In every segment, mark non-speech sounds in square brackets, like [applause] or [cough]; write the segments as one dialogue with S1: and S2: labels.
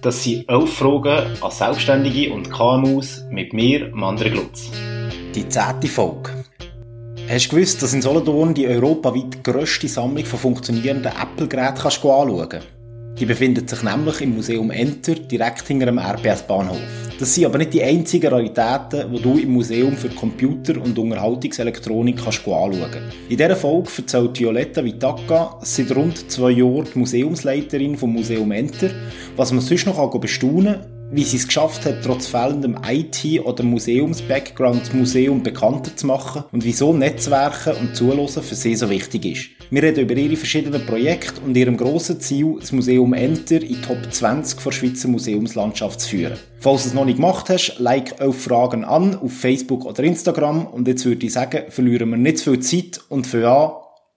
S1: Das sind elf Fragen an Selbstständige und KMUs mit mir, Mandre Glutz.
S2: Die zehnte Folge. Hast du gewusst, dass in Solothurn die europaweit grösste Sammlung von funktionierenden Apple-Geräten anschauen kannst? Die befindet sich nämlich im Museum Enter, direkt hinter dem RBS-Bahnhof. Das sind aber nicht die einzigen Raritäten, die du im Museum für Computer- und Unterhaltungselektronik kannst anschauen. In dieser Folge erzählt Violetta Vitaka, seit rund zwei Jahren die Museumsleiterin vom Museum Enter, was man sonst noch bestaunen kann wie sie es geschafft hat, trotz fehlendem IT- oder Museums-Background das Museum bekannter zu machen und wieso Netzwerken und Zuhören für sie so wichtig ist. Wir reden über ihre verschiedenen Projekte und ihrem grossen Ziel, das Museum Enter in die Top 20 der Schweizer Museumslandschaft zu führen. Falls du es noch nicht gemacht hast, like auf Fragen an auf Facebook oder Instagram und jetzt würde ich sagen, verlieren wir nicht viel Zeit und für an,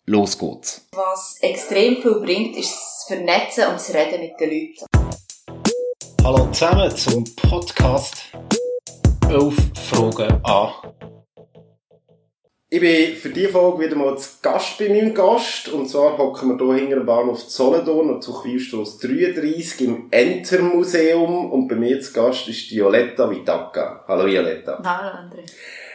S2: los geht's.
S3: Was extrem viel bringt, ist das Vernetzen und das Reden mit den Leuten.
S1: Hallo zusammen zum Podcast «Elf Fragen an».
S4: Ich bin für diese Folge wieder mal zu Gast bei meinem Gast. Und zwar hocken wir hier hinter dem Bahnhof Zollendorn und zu Quilstrasse 33 im Enter Museum. Und bei mir zu Gast ist Violetta Vitaka. Hallo Violetta.
S3: Hallo André.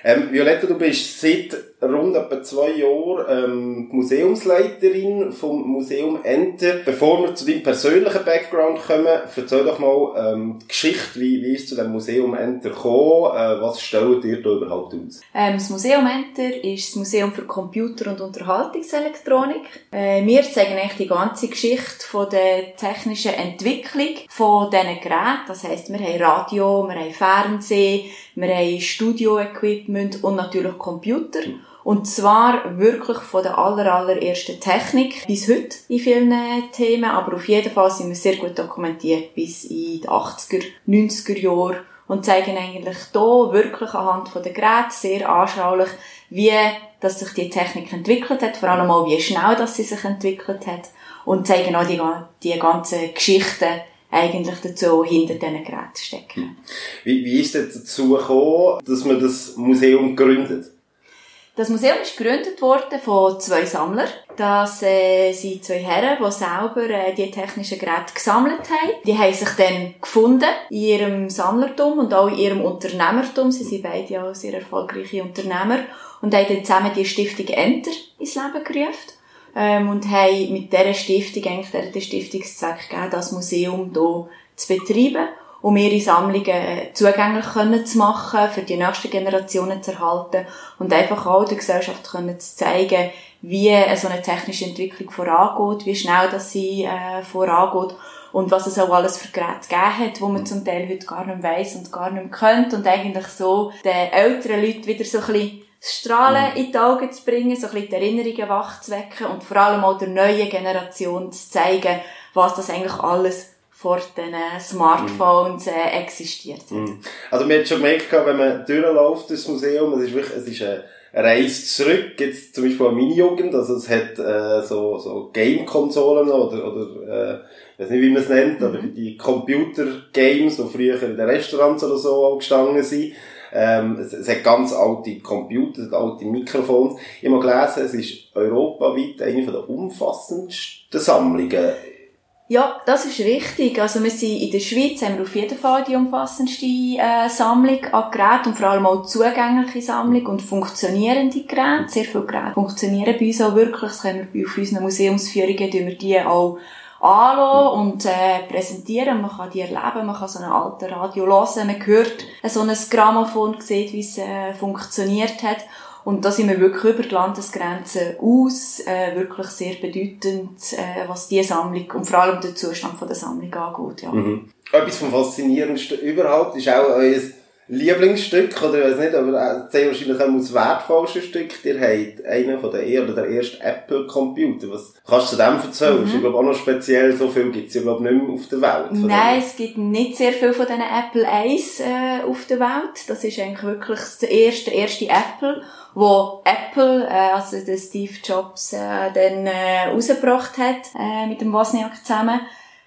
S4: Ähm, Violetta, du bist seit rund etwa zwei Jahren ähm, Museumsleiterin vom Museum Enter. Bevor wir zu deinem persönlichen Background kommen, erzähl doch mal ähm, die Geschichte, wie, wie ist zu dem Museum Enter gekommen, äh, was stellt ihr da überhaupt aus?
S3: Ähm, das Museum Enter ist das Museum für Computer- und Unterhaltungselektronik. Äh, wir zeigen eigentlich die ganze Geschichte von der technischen Entwicklung von diesen Geräten. Das heisst, wir haben Radio, wir haben Fernsehen, wir haben Studio-Equipment und natürlich Computer. Und zwar wirklich von der aller, allerersten Technik bis heute in vielen Themen. Aber auf jeden Fall sind wir sehr gut dokumentiert bis in die 80er, 90er Jahre und zeigen eigentlich hier wirklich anhand der Geräte sehr anschaulich, wie dass sich die Technik entwickelt hat, vor allem auch wie schnell dass sie sich entwickelt hat und zeigen auch die, die ganzen Geschichten eigentlich dazu hinter diesen Geräten stecken.
S4: Wie, wie ist es dazu gekommen, dass man das Museum gründet?
S3: Das Museum ist gegründet worden von zwei Sammlern. Das äh, sind zwei Herren, die selber äh, die technischen Geräte gesammelt haben. Die haben sich dann gefunden in ihrem Sammlertum und auch in ihrem Unternehmertum. Sie sind beide auch sehr erfolgreiche Unternehmer und haben dann zusammen die Stiftung Enter ins Leben gerufen ähm, und haben mit dieser Stiftung eigentlich den Stiftungszweck gegeben, das Museum hier zu betreiben, um ihre Sammlungen zugänglich können zu machen, für die nächsten Generationen zu erhalten und einfach auch der Gesellschaft können zu zeigen, wie so eine technische Entwicklung vorangeht, wie schnell das sie äh, vorangeht und was es auch alles für Geräte gegeben hat, wo man zum Teil heute gar nicht weiss und gar nicht kennt und eigentlich so den älteren Leuten wieder so ein bisschen das Strahlen mhm. in die Augen zu bringen, so ein bisschen die Erinnerungen wachzuwecken und vor allem auch der neuen Generation zu zeigen, was das eigentlich alles vor den Smartphones äh, existiert.
S4: Mhm. Also man hat schon gemerkt, wenn man durchläuft, das Museum, es ist wirklich, es ist eine Reise zurück, jetzt zum Beispiel an meine Jugend, also es hat äh, so, so Game-Konsolen oder, oder äh, ich weiß nicht, wie man es nennt, mhm. aber die Computer-Games, die früher in den Restaurants oder so auch gestanden sind, ähm, es, es, hat ganz alte Computer, alte Mikrofons. Ich habe gelesen, es ist europaweit eine der umfassendsten Sammlungen.
S3: Ja, das ist richtig. Also wir sind in der Schweiz haben wir auf jeden Fall die umfassendste äh, Sammlung an Geräten und vor allem auch zugängliche Sammlung und funktionierende Geräte. Sehr viele Geräte funktionieren bei uns auch wirklich. Das können wir auf unseren Museumsführungen, wir die auch anschauen und äh, präsentieren. Man kann die erleben, man kann so ein altes Radio hören, man hört so ein Grammophon, sieht, wie es äh, funktioniert hat. Und da sind wir wirklich über die Landesgrenzen aus, äh, wirklich sehr bedeutend, äh, was die Sammlung und vor allem der Zustand von der Sammlung angeht. Ja.
S4: Mhm. Etwas vom Faszinierendsten überhaupt ist auch euer Lieblingsstück, oder ich weiß nicht, aber sehr wahrscheinlich auch das wertvollste Stück. Ihr habt einen von der, oder der ersten Apple-Computer. Was kannst du zu dem erzählen? Mhm. Ist, glaube auch noch speziell. So viel gibt es ja, glaube nicht mehr auf der Welt.
S3: Nein, es gibt nicht sehr viel von diesen Apple I äh, auf der Welt. Das ist eigentlich wirklich das erste, der erste Apple, wo Apple, äh, also der Steve Jobs, äh, dann äh, rausgebracht hat, äh, mit dem Wozniak zusammen.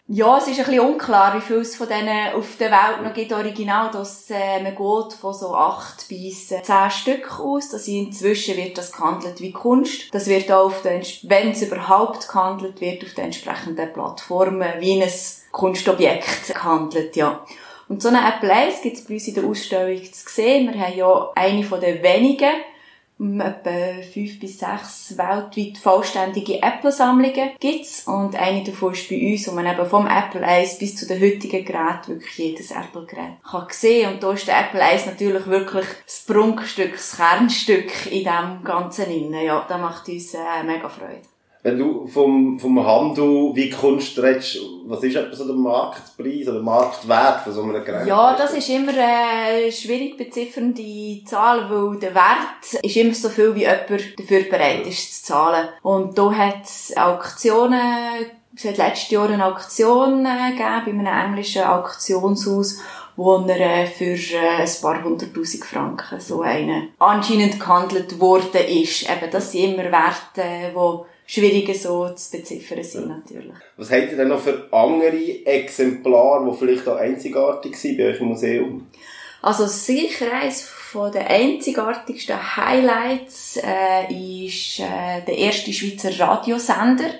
S3: Ja, es ist ein bisschen unklar, wie viel es von denen auf der Welt noch gibt, original. Das, äh, man geht von so acht bis äh, zehn Stück aus. Das inzwischen wird das gehandelt wie Kunst. Das wird auch auf den, wenn es überhaupt gehandelt wird, auf den entsprechenden Plattformen wie ein Kunstobjekt gehandelt, ja. Und so eine Apple 1 gibt es bei uns in der Ausstellung zu sehen. Wir haben ja eine von den wenigen etwa fünf bis sechs weltweit vollständige Apple-Sammlungen gibt's und eine davon ist bei uns, wo man eben vom Apple I bis zu den heutigen Geräten wirklich jedes Apple-Gerät kann sehen und da ist der Apple I natürlich wirklich das Prunkstück, das Kernstück in dem Ganzen innen. Ja, das macht uns äh, mega Freude.
S4: Wenn du vom, vom Handel wie Kunst redest, was ist etwa so der Marktpreis oder Marktwert von so einem Gerät?
S3: Ja, das ist immer eine äh, schwierig beziffernde Zahl, weil der Wert ist immer so viel, wie jemand dafür bereit ist zu zahlen. Und da hat es Auktionen es hat letztes Jahr eine Auktion äh, gegeben, bei einem englischen Auktionshaus, wo er äh, für ein paar hunderttausend Franken so eine anscheinend gehandelt worden ist. Eben, das sind immer Werte, die schwieriger so zu beziffern sind, natürlich.
S4: Was habt ihr denn noch für andere Exemplare, die vielleicht auch einzigartig sind bei euch im Museum?
S3: Also sicher eines von den einzigartigsten Highlights äh, ist äh, der erste Schweizer Radiosender.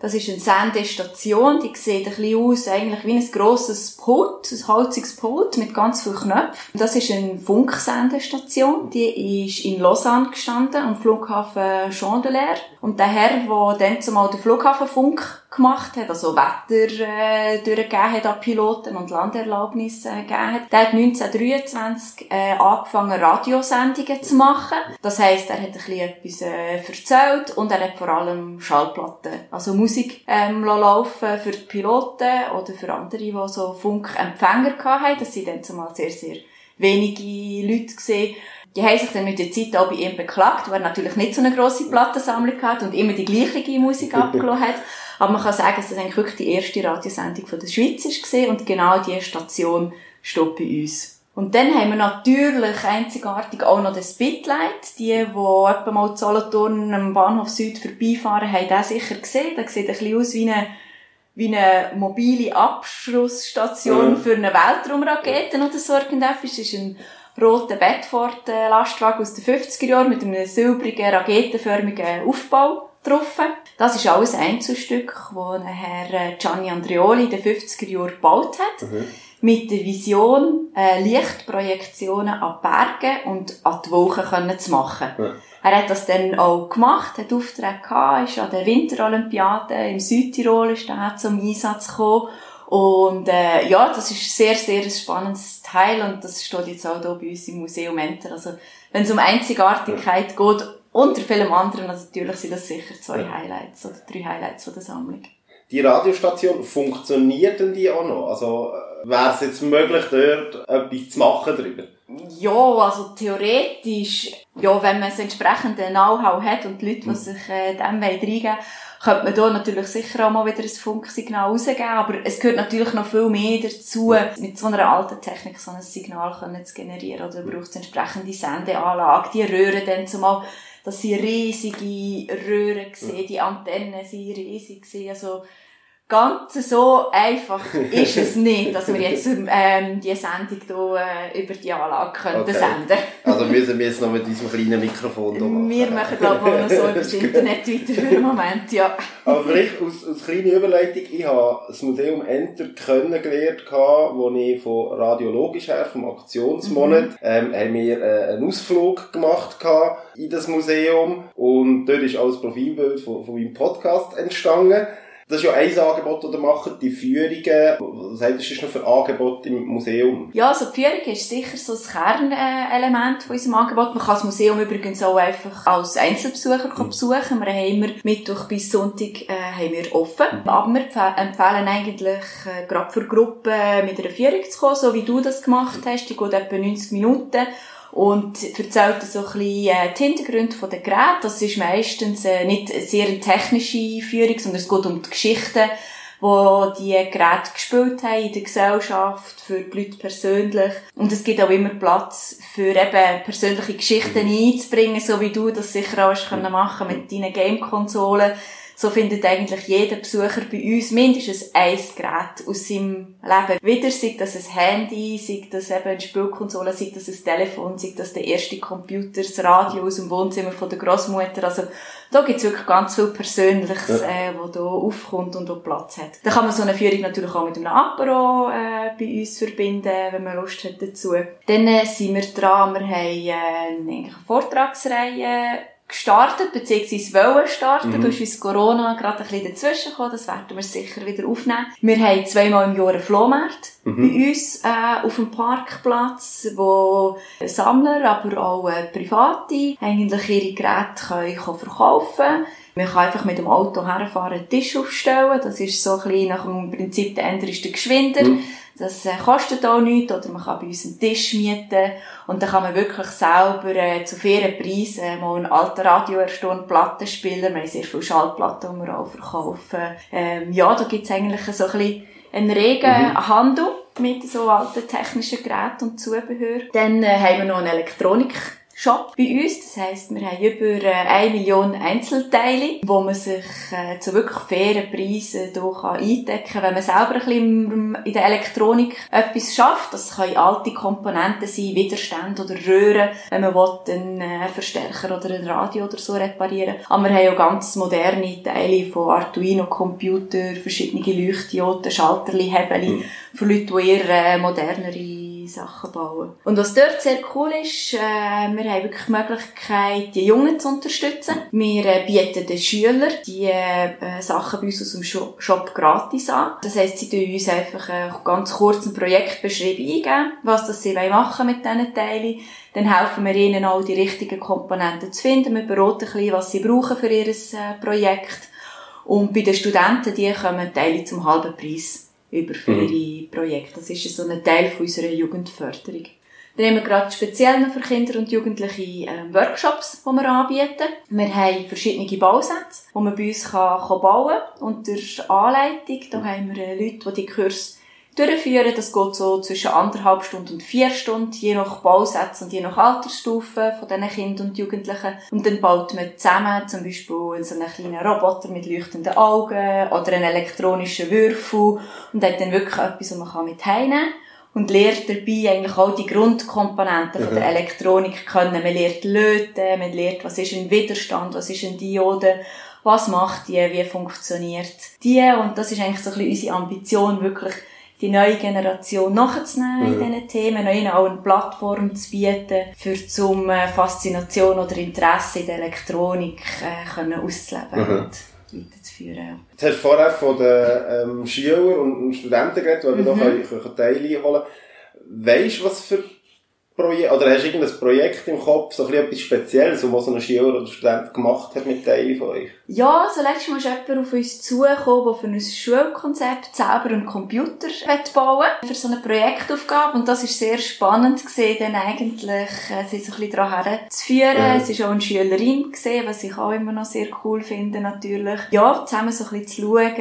S3: Das ist eine Sendestation, die sieht ein bisschen aus, eigentlich wie ein grosses Pult, ein holziges Pult mit ganz vielen Knöpfen. Das ist eine Funksendestation, die ist in Lausanne gestanden, am Flughafen Chandelier. Und der Herr, der dann zumal den Flughafenfunk gemacht hat, also Wetter äh, durchgegeben hat an Piloten und Landerlaubnisse äh, gegeben hat. Der hat 1923 äh, angefangen, Radiosendungen zu machen. Das heisst, er hat ein bisschen etwas äh, erzählt und er hat vor allem Schallplatten, also Musik ähm, laufen für die Piloten oder für andere, die so Funkempfänger hatten. Das sind dann zumal sehr, sehr wenige Leute gesehen. Die haben sich dann mit der Zeit auch bei ihm beklagt, weil er natürlich nicht so eine grosse Plattensammlung hat und immer die gleiche Musik [laughs] abgelassen hat. Aber man kann sagen, dass das eigentlich wirklich die erste Radiosendung von der Schweiz war und genau diese Station steht bei uns. Und dann haben wir natürlich einzigartig auch noch das Spitlight. Die, die etwa mal Solothurn am Bahnhof Süd vorbeifahren, haben das sicher gesehen. Das sieht ein bisschen aus wie eine, wie eine mobile Abschlussstation für eine Weltraumrakete oder so irgendetwas. Das ist ein roter Bedford-Lastwagen aus den 50er Jahren mit einem silbrigen, raketenförmigen Aufbau getroffen. Das ist alles ein Einzelstück, das Herr äh, Gianni Andreoli in den 50er Jahren gebaut hat. Mhm. Mit der Vision, äh, Lichtprojektionen an Berge und an die Wolken zu machen. Mhm. Er hat das dann auch gemacht, hat Aufträge gehabt, ist an der Winterolympiade im Südtirol ist da zum Einsatz gekommen. Und äh, ja, das ist sehr, sehr ein spannendes Teil und das steht jetzt auch hier bei uns im Museum Enter. Also wenn es um Einzigartigkeit geht unter vielem anderen, also natürlich sind das sicher zwei Highlights oder drei Highlights von der Sammlung.
S4: Die Radiostation, funktioniert denn die auch noch? Also, äh, wäre es jetzt möglich, dort etwas zu machen darüber?
S3: Ja, also theoretisch, ja, wenn man das entsprechende Know-how hat und die Leute, die mhm. sich äh, dem reingeben könnte man da natürlich sicher auch mal wieder ein Funksignal rausgeben, aber es gehört natürlich noch viel mehr dazu, mit so einer alten Technik so ein Signal können zu generieren, oder braucht es entsprechende Sendeanlage, die Röhren dann zumal dass sie riesige Röhren sehen, die Antennen sind riesig sehen, also ganz so einfach [laughs] ist es nicht, dass wir jetzt ähm, die Sendung hier äh, über die Anlage können okay. senden
S4: Also müssen wir jetzt noch mit diesem kleinen Mikrofon hier
S3: machen. Wir machen, glaube ich, noch so über das Internet weiter für den Moment, ja.
S4: Aber vielleicht aus, aus kleiner Überleitung, ich habe das Museum Enter kennengelernt, wo ich von radiologisch her, vom Aktionsmonat, mhm. ähm, haben wir äh, einen Ausflug gemacht in das Museum und dort ist auch das Profilbild von, von meinem Podcast entstanden. Das ist ja ein Angebot, das ihr macht, die Führungen. Was habt ihr noch für Angebote im Museum?
S3: Ja, also die Führung ist sicher so das Kernelement von unserem Angebot. Man kann das Museum übrigens auch einfach als Einzelbesucher mhm. besuchen. Wir haben immer Mittwoch bis Sonntag äh, haben wir offen. Mhm. Aber wir empfehlen eigentlich äh, gerade für Gruppen mit einer Führung zu kommen, so wie du das gemacht hast. Die geht etwa 90 Minuten und erzählt so ein bisschen äh, die Hintergründe der Geräte. Das ist meistens äh, nicht sehr eine technische Führung, sondern es geht um die Geschichten, wo die Geräte gespielt haben in der Gesellschaft, für die Leute persönlich. Und es gibt auch immer Platz für eben persönliche Geschichten einzubringen, so wie du das sicher auch hast können machen mit deinen Game-Konsolen So findet eigentlich jeder Besucher bei uns mindestens ein Gerät aus seinem Leben wieder, sei das ein Handy, sei das eben eine Spielkonsole, sei das ein Telefon, sei das der erste Computer, das Radio aus dem Wohnzimmer von der Großmutter. Also da gibt's wirklich ganz viel Persönliches, äh, wo da aufkommt und wo Platz hat. Da kann man so eine Führung natürlich auch mit einem Apero äh, bei uns verbinden, wenn man Lust hat dazu. Dann äh, sind wir dran, wir haben äh, eine Vortragsreihe gestartet, beziehungsweise wollen starten. Mhm. Da ist uns Corona gerade ein bisschen dazwischen gekommen. Das werden wir sicher wieder aufnehmen. Wir haben zweimal im Jahr einen Flohmarkt mhm. bei uns äh, auf dem Parkplatz, wo Sammler, aber auch äh, Private eigentlich ihre Geräte können, verkaufen können. Man kann einfach mit dem Auto herfahren, einen Tisch aufstellen. Das ist so ein bisschen nach dem Prinzip, der Ender ist der Geschwinder. Mhm. Das äh, kostet auch nichts, oder man kann bei uns einen Tisch mieten und dann kann man wirklich selber äh, zu fairen Preisen äh, mal ein alter Radio erstellen, Platten spielen. Wir haben sehr viele Schallplatten, die wir auch verkaufen. Ähm, ja, da gibt's eigentlich so ein bisschen einen regen mhm. Handel mit so alten technischen Geräten und Zubehör. Dann äh, haben wir noch eine Elektronik Shop bei uns. Das heisst, wir haben über äh, eine Million Einzelteile, wo man sich äh, zu wirklich fairen Preisen hier eindecken kann, wenn man selber ein bisschen in der Elektronik etwas schafft. Das können alte Komponenten sein, Widerstände oder Röhren, wenn man will, einen äh, Verstärker oder ein Radio oder so reparieren. Aber wir haben auch ganz moderne Teile von Arduino Computer, verschiedene Leuchtdioden, Schalterli, Hebel, mhm. für Leute, die eher äh, modernere Sachen bauen. Und was dort sehr cool ist, äh, wir haben wirklich die Möglichkeit, die Jungen zu unterstützen. Wir äh, bieten den Schülern die äh, Sachen bei uns aus dem Shop, Shop gratis an. Das heisst, sie tun uns einfach äh, ganz kurz ein Projektbeschreibung eingeben, was das sie machen mit diesen Teilen. Dann helfen wir ihnen auch, die richtigen Komponenten zu finden. Wir beraten ein bisschen, was sie brauchen für ihr äh, Projekt. Und bei den Studenten, die kommen Teile zum halben Preis über für mhm. ihre Projekte. Das ist so ein Teil von unserer Jugendförderung. Dann haben wir gerade speziell noch für Kinder und Jugendliche äh, Workshops, die wir anbieten. Wir haben verschiedene Bausätze, die man bei uns kann, kann bauen kann. Unter Anleitung, da haben wir äh, Leute, die die Kurs durchführen. Das geht so zwischen anderthalb Stunden und vier Stunden, je nach Bausatz und je nach Altersstufe von diesen Kindern und Jugendlichen. Und dann baut man zusammen zum Beispiel so einen kleinen Roboter mit leuchtenden Augen oder einen elektronischen Würfel und hat dann wirklich etwas, was man mit heimnehmen kann und lernt dabei eigentlich auch die Grundkomponenten mhm. von der mhm. Elektronik kennen. Man lernt Löten, man lernt, was ist ein Widerstand, was ist eine Diode, was macht die, wie funktioniert die und das ist eigentlich so ein bisschen unsere Ambition, wirklich die neue Generation nachzunehmen mhm. in diesen Themen, ihnen auch eine Plattform zu bieten, für zum äh, Faszination oder Interesse in der Elektronik äh, können auszuleben mhm. und weiterzuführen.
S4: Du hast vorher von den ähm, Schülern und Studenten geredet, die mhm. noch Teile holen Weißt du, was für Projekt, oder hast du irgendein Projekt im Kopf, so etwas Spezielles, was so ein Schüler oder Student gemacht hat mit Teilen von euch?
S3: Ja, so letztes Mal ist jemand auf uns zugekommen, der für ein Schulkonzept selber einen Computer bauen für so eine Projektaufgabe. Und das ist sehr spannend gesehen, dann eigentlich, äh, sie so ein bisschen daran herzuführen. Ja. Es ist auch eine Schülerin gesehen, was ich auch immer noch sehr cool finde, natürlich. Ja, zusammen so ein bisschen zu schauen,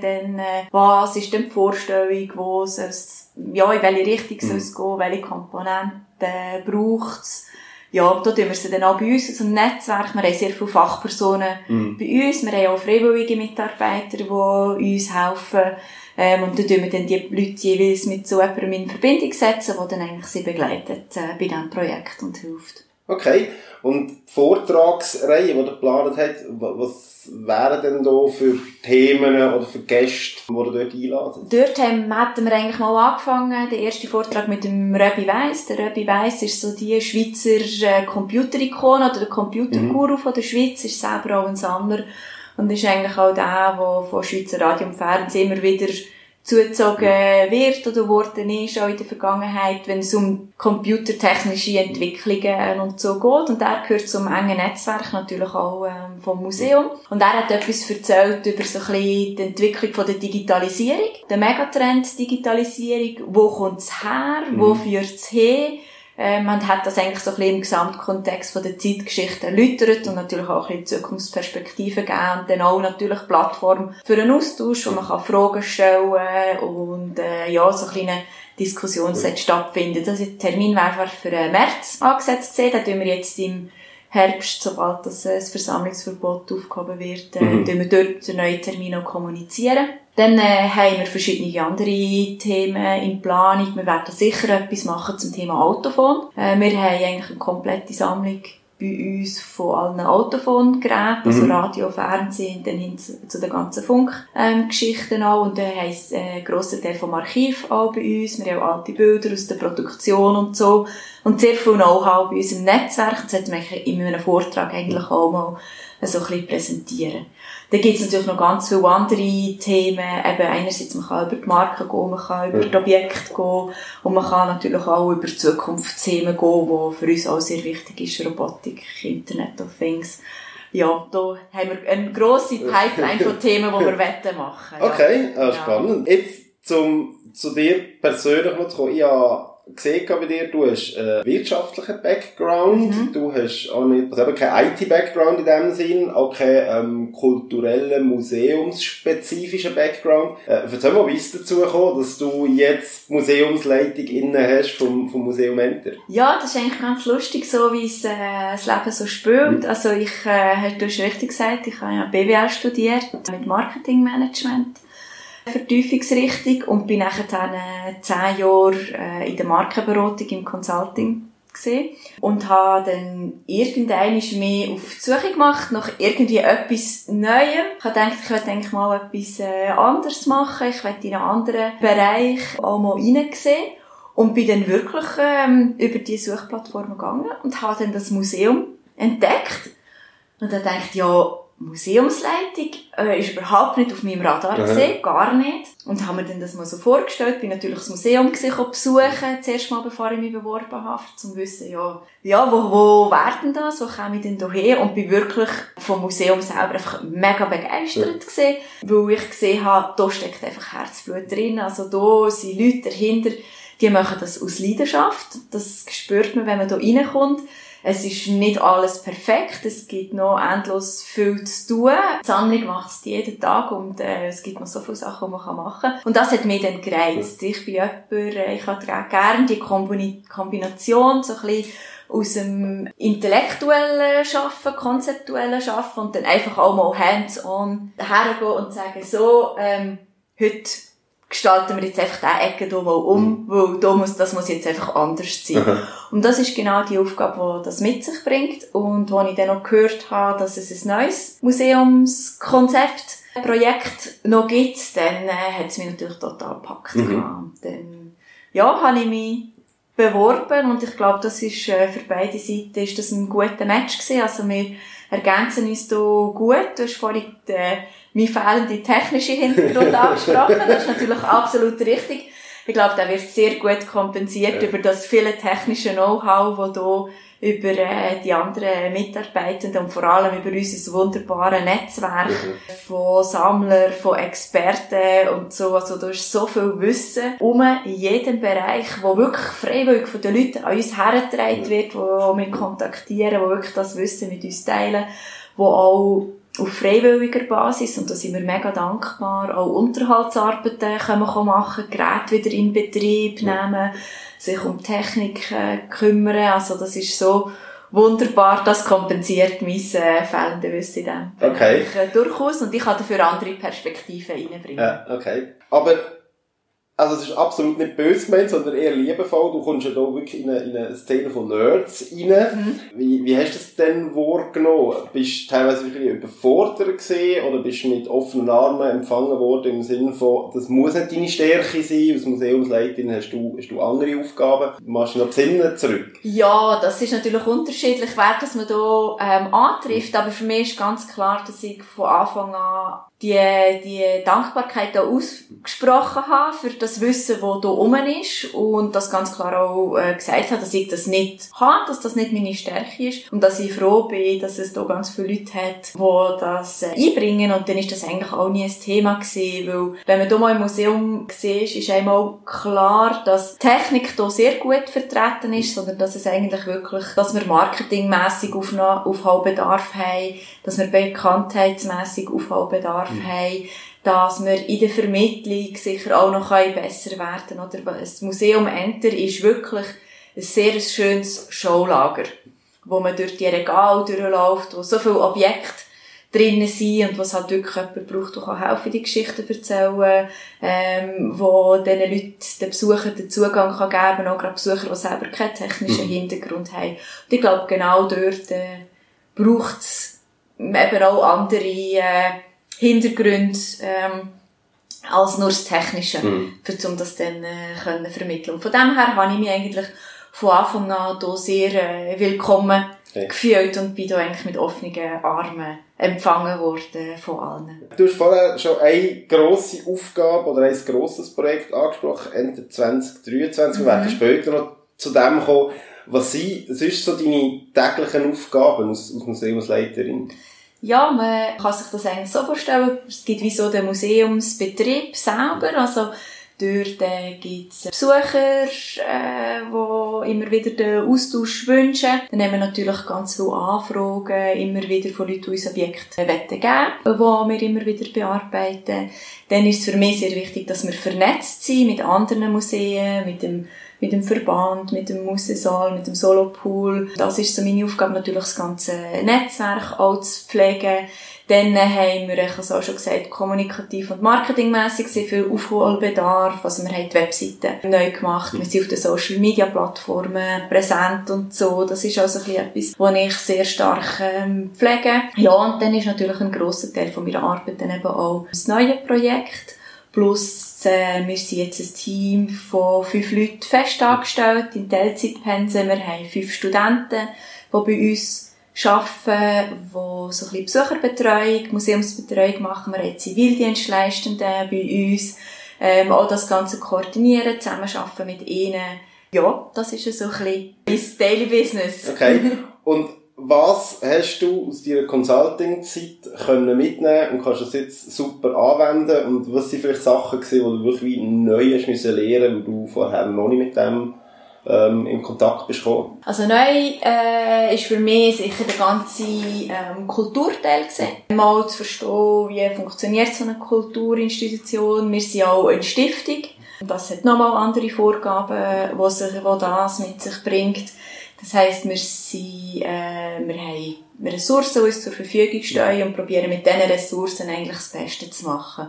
S3: dann, äh, was ist denn die Vorstellung, wo es ja, in welche Richtung soll es mhm. gehen, welche Komponenten braucht es. Ja, da tun wir sie dann auch bei uns, also im Netzwerk. Wir haben sehr viele Fachpersonen mhm. bei uns. Wir haben auch freiwillige Mitarbeiter, die uns helfen. Ähm, und dann tun wir dann die Leute jeweils mit so jemandem in Verbindung setzen, der dann eigentlich sie begleitet äh, bei diesem Projekt und hilft.
S4: Okay. Und die Vortragsreihe, die ihr geplant habt, was wären denn da für Themen oder für Gäste, die ihr dort einladen?
S3: Dort haben, hatten wir eigentlich mal angefangen, der erste Vortrag mit dem Röbi Weiss. Der Röbi Weiss ist so die Schweizer äh, Computerikone oder der Computerguru mhm. von der Schweiz, ist selber auch ein Sammler und ist eigentlich auch der, der von Schweizer Radio und Fernsehen immer wieder zugezogen wird oder worden ist, auch in der Vergangenheit, wenn es um computertechnische Entwicklungen und so geht. Und er gehört zum engen Netzwerk natürlich auch ähm, vom Museum. Und er hat etwas erzählt über so ein bisschen die Entwicklung von der Digitalisierung, der Megatrend Digitalisierung, wo kommt es her, wo mhm. führt es hin, äh, man hat das eigentlich so ein bisschen im Gesamtkontext von der Zeitgeschichte erläutert und natürlich auch ein bisschen Zukunftsperspektiven gegeben und dann auch natürlich Plattform für einen Austausch, wo man kann Fragen stellen und äh, ja, so ein kleine Diskussion. Das ist der Termin wäre für März angesetzt gesehen, da tun wir jetzt im Herbst, sobald das, äh, das Versammlungsverbot aufgehoben wird, äh,
S4: Mhm.
S3: wir dort den neuen Termin auch kommunizieren. Dann äh, haben wir verschiedene andere Themen in Planung. Wir werden sicher etwas machen zum Thema Autophon. Äh, wir haben eigentlich eine komplette Sammlung bei uns von allen Autophongeräten, also
S4: Mhm.
S3: Radio, Fernsehen, dann hin zu, zu den ganzen Funkgeschichten auch. Und dann heisst äh, ein grosser Teil vom Archiv auch bei uns. Wir haben auch alte Bilder aus der Produktion und so. Und sehr viel Know-how bei uns im Netzwerk. Das sollte man in einem Vortrag eigentlich auch mal so ein bisschen präsentieren. Dann gibt es natürlich noch ganz viele andere Themen. Eben einerseits, man kann über die Marken gehen, man kann über die Objekte gehen und man kann natürlich auch über Zukunftsthemen gehen, die für uns auch sehr wichtig ist. Robotik, Internet of Things. Ja, da haben wir eine grosse Pipeline von Themen, die wir [laughs] wetten machen.
S4: Okay, ah,
S3: Ja.
S4: spannend. Jetzt zum, zu dir persönlich noch zu kommen. Ich habe gesehen bei dir, du hast einen wirtschaftlichen Background,
S3: Mhm.
S4: du hast auch nicht, also eben keinen IT-Background in dem Sinn, auch keinen ähm, kulturellen, museumsspezifischen Background. Äh, erzähl mal, wie es dazu gekommen, dass du jetzt Museumsleitung inne hast vom, vom Museum Enter?
S3: Ja, das ist eigentlich ganz lustig, so wie es äh, das Leben so spielt. Also ich, äh, du hast richtig gesagt, ich habe ja BWL studiert mit Marketingmanagement. Vertiefungsrichtung und bin nachher dann äh, zehn Jahre äh, in der Markenberatung im Consulting gesehen und habe dann irgendwann mehr auf die Suche gemacht nach irgendwie etwas Neuem. Ich habe gedacht, ich möchte eigentlich mal etwas äh, anderes machen. Ich möchte in einen anderen Bereich auch mal hineinsehen. Und bin dann wirklich ähm, über die Suchplattform gegangen und habe dann das Museum entdeckt. Und dann ich, ja, Museumsleitung äh, ist überhaupt nicht auf meinem Radar gesehen, gar nicht. Und habe mir dann das mal so vorgestellt, bin natürlich das Museum gesehen, besuchen, zuerst mal, bevor ich mich beworben habe, um zu wissen, ja, ja, wo, wo wäre denn das, wo komme ich denn da her? Und bin wirklich vom Museum selber einfach mega begeistert gesehen, weil ich gesehen habe, da steckt einfach Herzblut drin, also da sind Leute dahinter, die machen das aus Leidenschaft, das spürt man, wenn man da reinkommt. Es ist nicht alles perfekt, es gibt noch endlos viel zu tun. Die Sammlung macht es jeden Tag und äh, es gibt noch so viele Sachen, die man machen kann. Und das hat mich dann gereizt. Ich bin jemand, äh, ich habe gerne die Kombination, so ein bisschen aus dem intellektuellen Schaffen, konzeptuellen Schaffen und dann einfach auch mal hands-on hergehen und sagen, so, ähm, heute gestalten wir jetzt einfach diese Ecke hier mal um, weil da muss, das muss jetzt einfach anders sein. Und das ist genau die Aufgabe, die das mit sich bringt. Und als ich dann noch gehört habe, dass es ein neues Museumskonzept, Projekt noch gibt, dann äh, hat es mich natürlich total gepackt.
S4: Mhm.
S3: Dann, ja, habe ich mich beworben und ich glaube, das ist äh, für beide Seiten ist das ein guter Match gewesen. Also wir ergänzen uns da gut. Du hast vorhin mein fehlende technische Hintergrund [laughs] angesprochen. Das ist natürlich absolut richtig. Ich glaube, der wird sehr gut kompensiert
S4: Ja.
S3: über das viele technische Know-how, das hier über äh, die anderen Mitarbeitenden und vor allem über unser wunderbares Netzwerk von Sammlern, von Experten und so. Also da ist so viel Wissen um in jedem Bereich, wo wirklich freiwillig von den Leuten an uns hergetragen wird, wo wir kontaktieren, wo wirklich das Wissen mit uns teilen, wo auch auf freiwilliger Basis, und da sind wir mega dankbar, auch Unterhaltsarbeiten können wir machen, Geräte wieder in Betrieb nehmen, sich um Technik äh, kümmern, also das ist so wunderbar, das kompensiert mein äh, fehlendes Wissen in dem
S4: Okay.
S3: Bereich, äh, durchaus, und ich kann dafür andere Perspektiven reinbringen.
S4: Ja, okay. Aber, also es ist absolut nicht böse gemeint, sondern eher liebevoll. Du kommst ja da wirklich in eine, in eine Szene von Nerds rein. Wie, wie hast du das denn wahrgenommen? Bist du teilweise wirklich überfordert gewesen oder bist du mit offenen Armen empfangen worden im Sinne von, das muss nicht deine Stärke sein, als Museumsleiterin hast du, hast du andere Aufgaben. Machst du noch Sinne zurück?
S3: Ja, das ist natürlich unterschiedlich, wer das man da ähm, antrifft, aber für mich ist ganz klar, dass ich von Anfang an die, die Dankbarkeit da ausgesprochen habe für das Wissen, das da rum ist und das ganz klar auch äh, gesagt habe, dass ich das nicht habe, dass das nicht meine Stärke ist und dass ich froh bin, dass es da ganz viele Leute hat, die das äh, einbringen und dann ist das eigentlich auch nie ein Thema gewesen, weil wenn man da mal im Museum sieht, ist einmal klar, dass Technik da sehr gut vertreten ist, sondern dass es eigentlich wirklich, dass wir marketingmässig Aufholbedarf haben, dass wir bekanntheitsmässig Aufholbedarf haben, dass wir in der Vermittlung sicher auch noch besser werden können. Oder das Museum Enter ist wirklich ein sehr schönes Showlager. wo man durch die Regale durchläuft, wo so viele Objekte drinnen sind und was halt wirklich jemand braucht, der kann helfen, die Geschichten erzählen, ähm, wo diesen Leuten, den Besuchern den Zugang kann geben, auch gerade Besucher, die selber keinen technischen mhm. Hintergrund haben. Und ich glaube, genau dort äh, braucht es eben auch andere äh, Hintergründe, ähm, als nur das Technische, mhm. für, um das dann äh, können vermitteln. Und von dem her habe ich mich eigentlich von Anfang an hier sehr äh, willkommen okay. gefühlt und bin da eigentlich mit offenen Armen empfangen worden von allen.
S4: Du hast vorher schon eine grosse Aufgabe oder ein grosses Projekt angesprochen, Ende 2023. Mhm. Wir werden später noch zu dem kommen. Was sind sonst so deine täglichen Aufgaben als, als Museumsleiterin?
S3: Ja, man kann sich das eigentlich so vorstellen. Es gibt wie so den Museumsbetrieb selber. Also, Dort äh, gibt es Besucher, äh, die immer wieder den Austausch wünschen. Dann haben wir natürlich ganz viele Anfragen, immer wieder von Leuten, die uns Objekte geben wollen, die wir immer wieder bearbeiten. Dann ist es für mich sehr wichtig, dass wir vernetzt sind mit anderen Museen, mit dem mit dem Verband, mit dem Musesaal, mit dem Solopool. Das ist so meine Aufgabe, natürlich das ganze Netzwerk auch zu pflegen. Dann haben wir, ich habe es auch schon gesagt, kommunikativ und marketingmässig sehr viel Aufholbedarf. Also wir haben die Webseite neu gemacht, wir sind auf den Social Media Plattformen präsent und so. Das ist also etwas, was ich sehr stark ähm, pflege. Ja, und dann ist natürlich ein grosser Teil von meiner Arbeit dann eben auch das neue Projekt. Plus, äh, wir sind jetzt ein Team von fünf Leuten fest angestellt in Teilzeitpensen. Wir haben fünf Studenten, die bei uns arbeiten, wo so ein bisschen Besucherbetreuung, Museumsbetreuung machen. Wir haben Zivildienstleistende bei uns. Ähm, auch das Ganze koordinieren, zusammenarbeiten mit ihnen. Ja, das ist so ein bisschen mein Daily Business.
S4: Okay. Und was hast du aus deiner Consulting-Zeit können mitnehmen und kannst das jetzt super anwenden? Und was sind vielleicht Sachen gewesen, die du wirklich neu hast müssen lernen, weil du vorher noch nicht mit dem ähm, in Kontakt bist gekommen?
S3: Also neu äh, ist für mich sicher der ganze ähm, Kulturteil gewesen. Mal zu verstehen, wie funktioniert so eine Kulturinstitution. Wir sind auch eine Stiftung. Das hat nochmal andere Vorgaben, wo das mit sich bringt. Das heisst, wir, sind, äh, wir haben Ressourcen, die uns zur Verfügung stehen und probieren mit diesen Ressourcen eigentlich das Beste zu machen.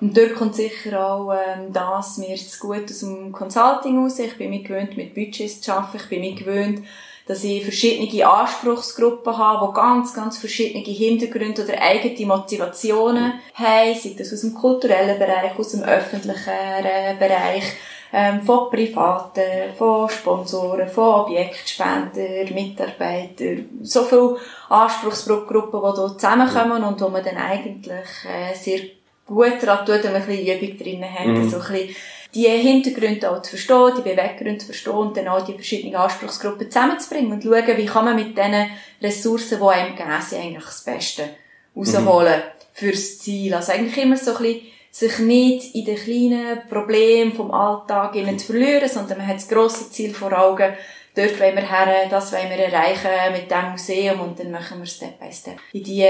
S3: Und dort kommt sicher auch ähm, das mir zu gut aus dem Consulting raus. Ich bin mir gewöhnt, mit Budgets zu arbeiten. Ich bin mir gewöhnt, dass ich verschiedene Anspruchsgruppen habe, die ganz, ganz verschiedene Hintergründe oder eigene Motivationen haben, sei das aus dem kulturellen Bereich, aus dem öffentlichen äh, Bereich, ähm, von Privaten, von Sponsoren, von Objektspendern, Mitarbeitern, so viele Anspruchsgruppen, die hier zusammenkommen und wo man dann eigentlich äh, sehr gut daran tut, wenn man ein bisschen Übung drin hat, mhm. so ein bisschen die Hintergründe auch zu verstehen, die Beweggründe zu verstehen und dann auch die verschiedenen Anspruchsgruppen zusammenzubringen und schauen, wie kann man mit diesen Ressourcen, die einem gegeben sind, eigentlich das Beste rausholen mhm. fürs Ziel. Also eigentlich immer so ein bisschen sich nicht in den kleinen Problemen vom Alltag zu verlieren, sondern man hat das grosse Ziel vor Augen, dort wollen wir her, das wollen wir erreichen mit diesem Museum und dann machen wir Step by Step in die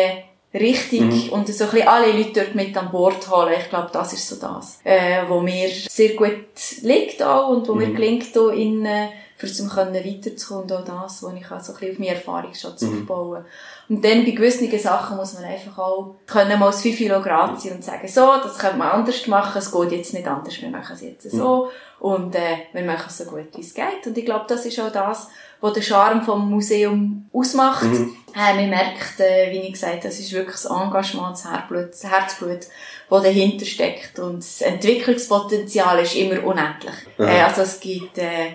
S3: richtig mhm. und so ein bisschen alle Leute dort mit an Bord holen. Ich glaube, das ist so das, äh, wo mir sehr gut liegt auch und wo mhm. mir gelingt, da in, äh, für zum können weiterzukommen, auch das, wo ich auch so ein bisschen auf meine Erfahrungsschatz mhm. aufbauen. Und dann bei gewissen Sachen muss man einfach auch können mal das Fifilo grazie und sagen, so, das könnte man anders machen, es geht jetzt nicht anders, wir machen es jetzt so mhm. und äh, wir machen es so gut, wie es geht. Und ich glaube, das ist auch das, was den Charme vom Museum ausmacht. Mhm. Äh, man merkt, äh, wie ich gesagt habe, das ist wirklich das Engagement, das Herzblut, das Herzblut, das dahinter steckt. Und das Entwicklungspotenzial ist immer unendlich. Äh, also es gibt, äh,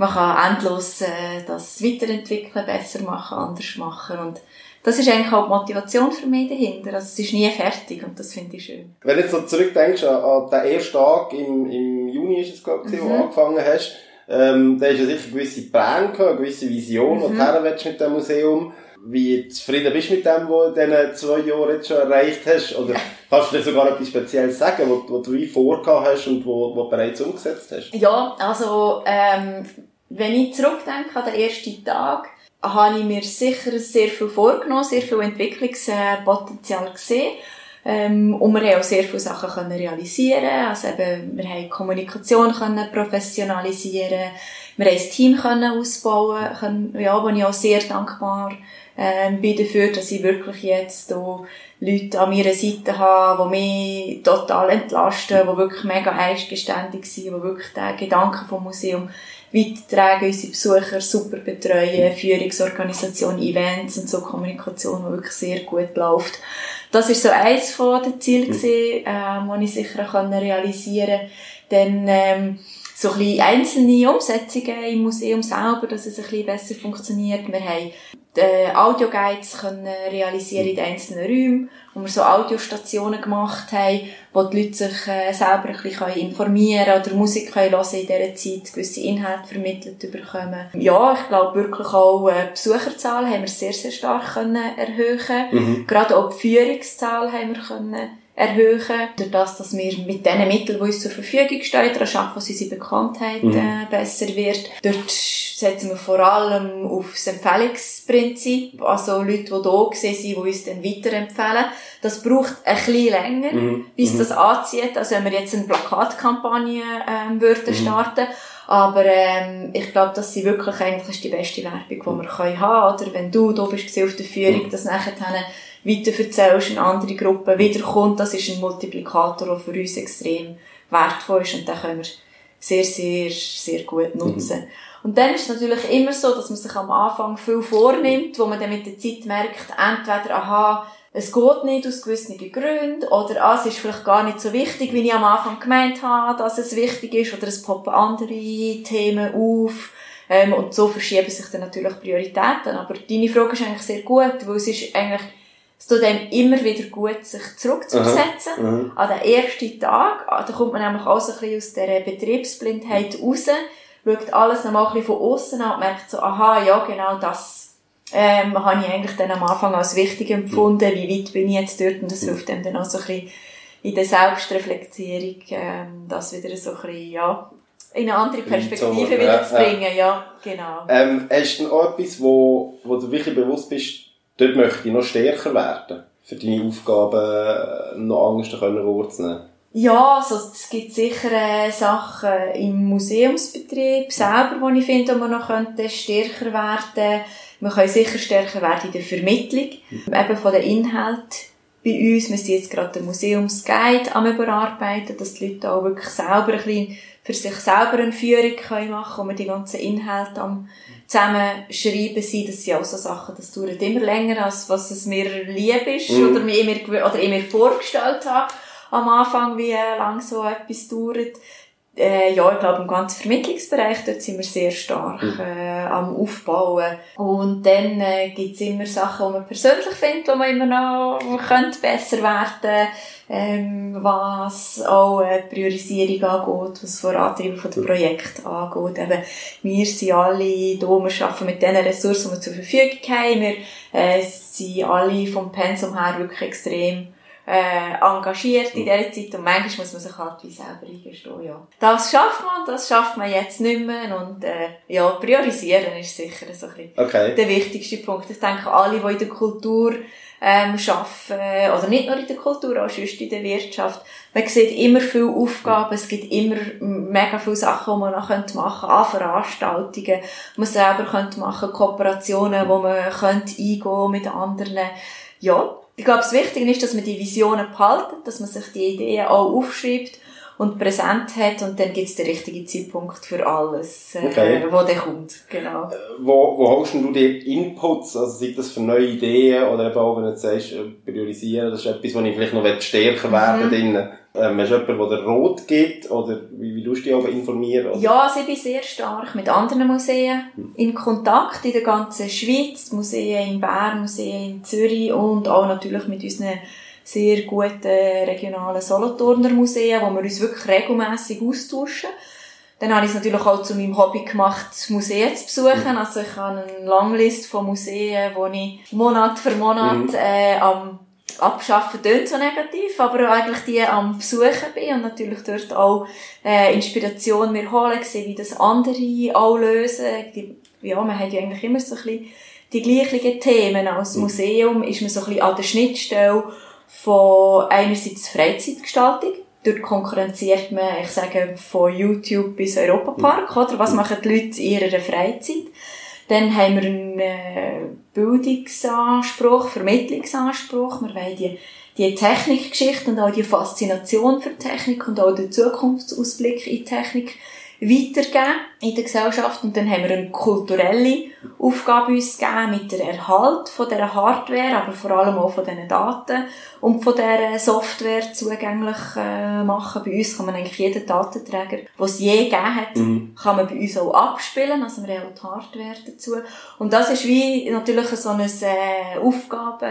S3: man kann endlos äh, das weiterentwickeln, besser machen, anders machen und das ist eigentlich auch die Motivation für mich dahinter. Also es ist nie fertig und das finde ich schön.
S4: Wenn du jetzt so zurückdenkst an, an den ersten Tag im, im Juni ist es glaube ich, mhm. wo du angefangen hast, ähm, da hast du sicher gewisse Pläne gehabt, eine gewisse Vision, mhm. du her willst mit dem Museum. Wie zufrieden bist du mit dem, was du in diesen zwei Jahren jetzt schon erreicht hast? Oder kannst du dir sogar etwas Spezielles sagen, was, was du wie vorgehabt hast und was du bereits umgesetzt hast?
S3: Ja, also, ähm, wenn ich zurückdenke an den ersten Tag, habe ich mir sicher sehr viel vorgenommen, sehr viel Entwicklungspotenzial gesehen. Ähm, und wir haben auch sehr viele Sachen können realisieren. Also eben, wir haben Kommunikation können professionalisieren. Wir haben ein Team können ausbauen können, ja, wo ich auch sehr dankbar ähm, bin dafür, dass ich wirklich jetzt hier Leute an meiner Seite habe, die mich total entlasten, die wirklich mega eigenständig sind, die wirklich den Gedanken vom Museum weitertragen, unsere Besucher super betreuen, Führungsorganisation, Events und so Kommunikation, die wirklich sehr gut läuft. Das ist so eins von den Zielen mhm. gewesen, ähm, die ich sicher realisieren konnte. Dann, ähm, so ein bisschen einzelne Umsetzungen im Museum selber, dass es ein bisschen besser funktioniert. Wir haben äh, Audioguides können realisieren in den einzelnen Räumen, wo wir so Audiostationen gemacht haben, wo die Leute sich äh, selber ein bisschen informieren können oder Musik können hören in dieser Zeit, gewisse Inhalte vermittelt bekommen. Ja, ich glaube wirklich auch äh, die Besucherzahl haben wir sehr, sehr stark können erhöhen. Mhm. Gerade auch die Führungszahl haben wir können erhöhen, durch das, dass wir mit den Mitteln, die uns zur Verfügung stehen, daran arbeiten, dass unsere Bekanntheit mhm. äh, besser wird. Dort setzen wir vor allem auf das Empfehlungsprinzip, also Leute, die da sind, die uns dann weiterempfehlen. Das braucht ein bisschen länger, mhm. bis mhm. das anzieht, als wenn wir jetzt eine Plakatkampagne ähm, würden mhm. starten aber ähm, ich glaube, das ist wirklich eigentlich die beste Werbung, die wir können haben können. Oder wenn du da bist auf der Führung, mhm. das nachher weiter erzählst, eine andere Gruppe wiederkommt, das ist ein Multiplikator, der für uns extrem wertvoll ist und den können wir sehr, sehr, sehr gut nutzen. Mhm. Und dann ist es natürlich immer so, dass man sich am Anfang viel vornimmt, wo man dann mit der Zeit merkt, entweder, aha, es geht nicht aus gewissen Gründen, oder ah, es ist vielleicht gar nicht so wichtig, wie ich am Anfang gemeint habe, dass es wichtig ist, oder es poppen andere Themen auf, ähm, und so verschieben sich dann natürlich Prioritäten. Aber deine Frage ist eigentlich sehr gut, weil es ist eigentlich es tut einem immer wieder gut, sich zurückzusetzen. -huh. An den ersten Tag, ah, da kommt man nämlich auch so ein bisschen aus dieser Betriebsblindheit raus, schaut alles noch mal ein bisschen von außen an und merkt so, aha, ja, genau das ähm, habe ich eigentlich dann am Anfang als wichtig empfunden, wie weit bin ich jetzt dort und das hilft einem dann auch so ein bisschen in der Selbstreflektierung, ähm, das wieder so ein bisschen, ja, in eine andere Perspektive wieder zu bringen, ja, genau.
S4: Ähm, hast du noch etwas, wo, wo du wirklich bewusst bist, dort möchte ich noch stärker werden, für deine Aufgaben noch Angst wahrzunehmen?
S3: Ja, also es gibt sicher äh, Sachen im Museumsbetrieb selber, wo ich finde, wo man noch könnte stärker werden Wir können sicher stärker werden in der Vermittlung, mhm. eben von den Inhalten bei uns. Wir sind jetzt gerade den Museumsguide am überarbeiten, dass die Leute auch wirklich selber ein bisschen für sich selber eine Führung können machen können, wo wir die ganzen Inhalte am zusammenschreiben sind. Das sind auch so Sachen, das dauert immer länger, als was es mir lieb ist mhm. oder, mir immer, oder ich mir vorgestellt habe am Anfang, wie lang so etwas dauert. Äh, ja, ich glaube, im ganzen Vermittlungsbereich, dort sind wir sehr stark mhm. äh, am Aufbauen. Und dann äh, gibt's immer Sachen, die man persönlich findet, wo man immer noch könnte besser werden ähm, was auch äh, Priorisierung angeht, was Vorantreiben von dem Projekt angeht. Eben, wir sind alle hier, wir arbeiten mit den Ressourcen, die wir zur Verfügung haben. Wir äh, sind alle vom Pensum her wirklich extrem äh, engagiert in dieser Zeit und manchmal muss man sich halt wie selber eingestehen, ja. Das schafft man, das schafft man jetzt nicht mehr und äh, ja, priorisieren ist sicher so ein bisschen okay. der wichtigste Punkt. Ich denke, alle, die in der Kultur ähm, arbeiten, oder nicht nur in der Kultur, auch sonst in der Wirtschaft, man sieht immer viele Aufgaben, es gibt immer mega viele Sachen, die man noch machen könnte, an Veranstaltungen, die man selber könnte machen, Kooperationen, wo man könnte eingehen mit anderen. Ja, ich glaube, das Wichtige ist, dass man die Visionen behalten, dass man sich die Ideen auch aufschreibt und präsent hat und dann gibt es den richtigen Zeitpunkt für alles, äh, okay. wo der kommt. Genau. Äh,
S4: wo, wo holst du dir Inputs, also sei das für neue Ideen oder eben auch, wenn du sagst, äh, priorisieren, das ist etwas, wo ich vielleicht noch stärker werden mhm. drin. Ähm, hast du jemanden, der rot gibt oder wie, wie tust du dich aber informieren? Oder?
S3: Ja, also ich bin sehr stark mit anderen Museen mhm. in Kontakt in der ganzen Schweiz, Museen in Bern, Museen in Zürich und auch natürlich mit unseren sehr guten regionalen Solothurner Museen, wo wir uns wirklich regelmässig austauschen. Dann habe ich es natürlich auch zu meinem Hobby gemacht, Museen zu besuchen. Mhm. Also ich habe eine Langliste von Museen, wo ich Monat für Monat mhm. äh, am Abschaffen tönt so negativ, aber eigentlich die am Besuchen bin und natürlich dort auch äh, Inspiration mir holen, sehen, wie das andere auch lösen. Die, ja, man hat ja eigentlich immer so ein bisschen die gleichen Themen. Als mhm. Museum ist man so ein bisschen an der Schnittstelle von einerseits Freizeitgestaltung. Dort konkurrenziert man, ich sage, von YouTube bis Europapark, oder? Was machen die Leute in ihrer Freizeit? Dann haben wir einen äh, Bildungsanspruch, Vermittlungsanspruch. Wir wollen die, die Technikgeschichte und auch die Faszination für Technik und auch den Zukunftsausblick in Technik weitergeben in der Gesellschaft. Und dann haben wir eine kulturelle Aufgabe uns gegeben mit der Erhalt von dieser Hardware, aber vor allem auch von diesen Daten und von dieser Software zugänglich äh, machen. Bei uns kann man eigentlich jeden Datenträger, den es je gegeben hat, mhm. kann man bei uns auch abspielen. Also wir haben auch die Hardware dazu. Und das ist wie natürlich so eine äh, Aufgabe,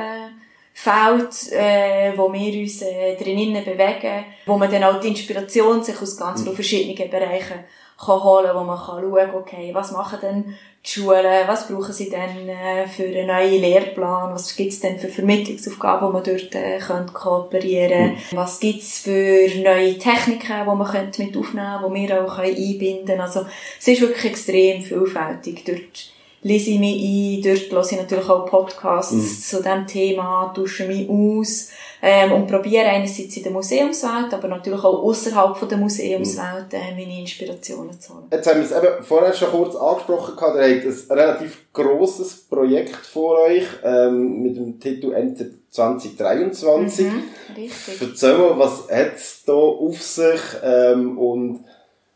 S3: Feld, äh, wo wir uns äh, drinnen bewegen, wo man dann auch die Inspiration sich aus ganz vielen verschiedenen Bereichen kann holen, wo man kann schauen, okay, was machen denn die Schulen, was brauchen sie denn äh, für einen neuen Lehrplan, was gibt's denn für Vermittlungsaufgaben, wo man dort äh, könnte kooperieren mhm. was gibt's für neue Techniken, wo man könnte mit aufnehmen, wo wir auch können einbinden Also es ist wirklich extrem vielfältig. Dort lese ich mich ein, dort höre ich natürlich auch Podcasts mhm. zu diesem Thema, tausche mich aus ähm, und probiere einerseits in der Museumswelt, aber natürlich auch außerhalb der Museumswelt äh, meine Inspirationen zu holen.
S4: Jetzt haben wir es eben vorher schon kurz angesprochen, gehabt, ihr habt ein relativ grosses Projekt vor euch ähm, mit dem Titel Enter 2023. Mhm, richtig. Erzähl mal, was hat es da auf sich ähm, und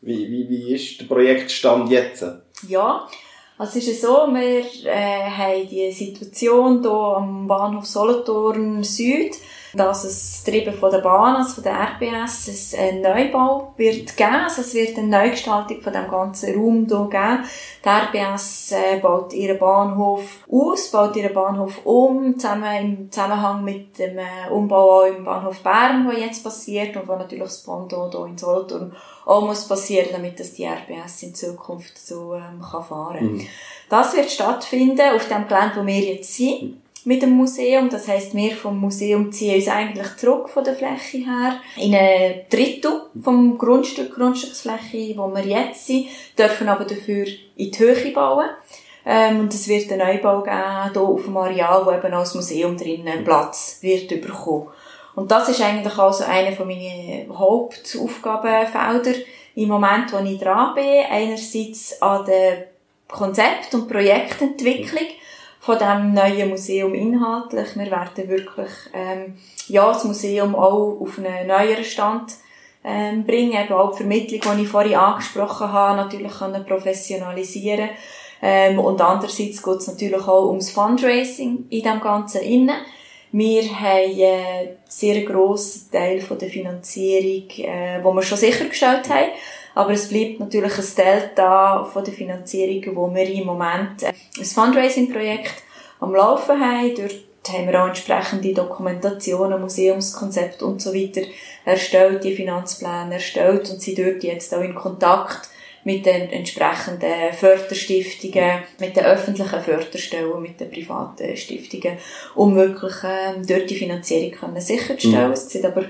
S4: wie, wie, wie ist der Projektstand jetzt?
S3: Ja, also es ist so, wir äh, haben die Situation hier am Bahnhof Solothurn Süd, dass es Treiben von der Bahn, also von der RBS, einen Neubau wird geben. Also es wird eine Neugestaltung von dem ganzen Raum hier geben. Die RBS äh, baut ihren Bahnhof aus, baut ihren Bahnhof um, zusammen im Zusammenhang mit dem äh, Umbau im Bahnhof Bern, der jetzt passiert und wo natürlich das Bondo hier in Solothurn auch muss passieren, damit das die RBS in Zukunft so ähm, kann fahren. Mhm. Das wird stattfinden auf dem Gelände, wo wir jetzt sind mit dem Museum. Das heißt, wir vom Museum ziehen uns eigentlich zurück von der Fläche her in ein Drittel vom Grundstück, Grundstücksfläche, wo wir jetzt sind, dürfen aber dafür in die Höhe bauen. Ähm, und es wird einen Neubau geben, hier auf dem Areal, wo eben auch das Museum drinnen Platz wird bekommen. Und das ist eigentlich also eine von meinen Hauptaufgabenfelder im Moment, wo ich dran bin. Einerseits an der Konzept- und Projektentwicklung von dem neuen Museum inhaltlich. Wir werden wirklich ähm, ja, das Museum auch auf einen neueren Stand ähm, bringen, eben auch die Vermittlung, die ich vorhin angesprochen habe, natürlich können professionalisieren ähm, und andererseits geht es natürlich auch ums Fundraising in dem Ganzen innen. Wir haben äh, sehr grossen Teil von der Finanzierung, äh, wo wir schon sichergestellt haben. Aber es bleibt natürlich ein Delta von der Finanzierung, wo wir im Moment äh, ein Fundraising-Projekt am Laufen haben. Dort haben wir auch entsprechende Dokumentationen, Museumskonzepte und so weiter erstellt, die Finanzpläne erstellt und sind dort jetzt auch in Kontakt mit den entsprechenden Förderstiftungen, mit den öffentlichen Förderstellen, mit den privaten Stiftungen, um wirklich ähm, dort die Finanzierung können sicherzustellen. Mhm. Es sieht aber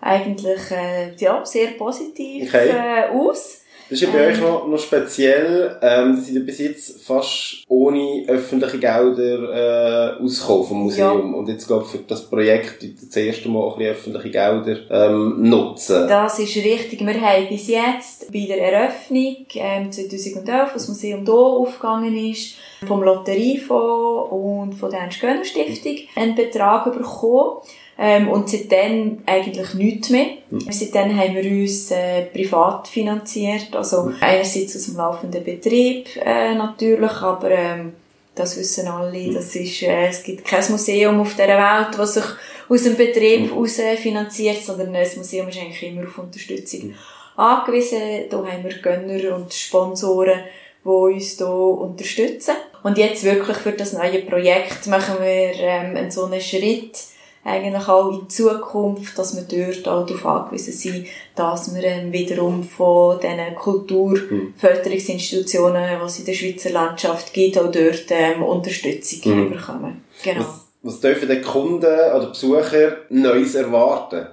S3: eigentlich äh, ja, sehr positiv okay. äh, aus.
S4: Das ist ja bei euch noch, noch speziell, ähm, dass ihr bis jetzt fast ohne öffentliche Gelder äh, ausgekommen vom Museum. Ja. Und jetzt glaube ich für das Projekt das erste Mal ein bisschen öffentliche Gelder ähm, nutzen.
S3: Das ist richtig. Wir haben bis jetzt bei der Eröffnung ähm, 2011, als das Museum hier aufgegangen ist, vom Lotteriefonds und von der Ernst-Göhner-Stiftung einen Betrag bekommen. Ähm, und seitdem eigentlich nichts mehr. Mhm. Seitdem haben wir uns äh, privat finanziert, also mhm. einerseits aus dem laufenden Betrieb äh, natürlich, aber ähm, das wissen alle, mhm. das ist, äh, es gibt kein Museum auf dieser Welt, das sich aus dem Betrieb heraus mhm. finanziert, sondern das Museum ist eigentlich immer auf Unterstützung mhm. angewiesen. Da haben wir Gönner und Sponsoren, die uns hier unterstützen. Und jetzt wirklich für das neue Projekt machen wir ähm, einen so einen Schritt, eigentlich auch in Zukunft, dass wir dort auch darauf angewiesen sind, dass wir ähm, wiederum von diesen Kulturförderungsinstitutionen, die es in der Schweizer Landschaft gibt, auch dort ähm, Unterstützung mhm. bekommen. Genau.
S4: Was, was dürfen die Kunden oder Besucher Neues erwarten?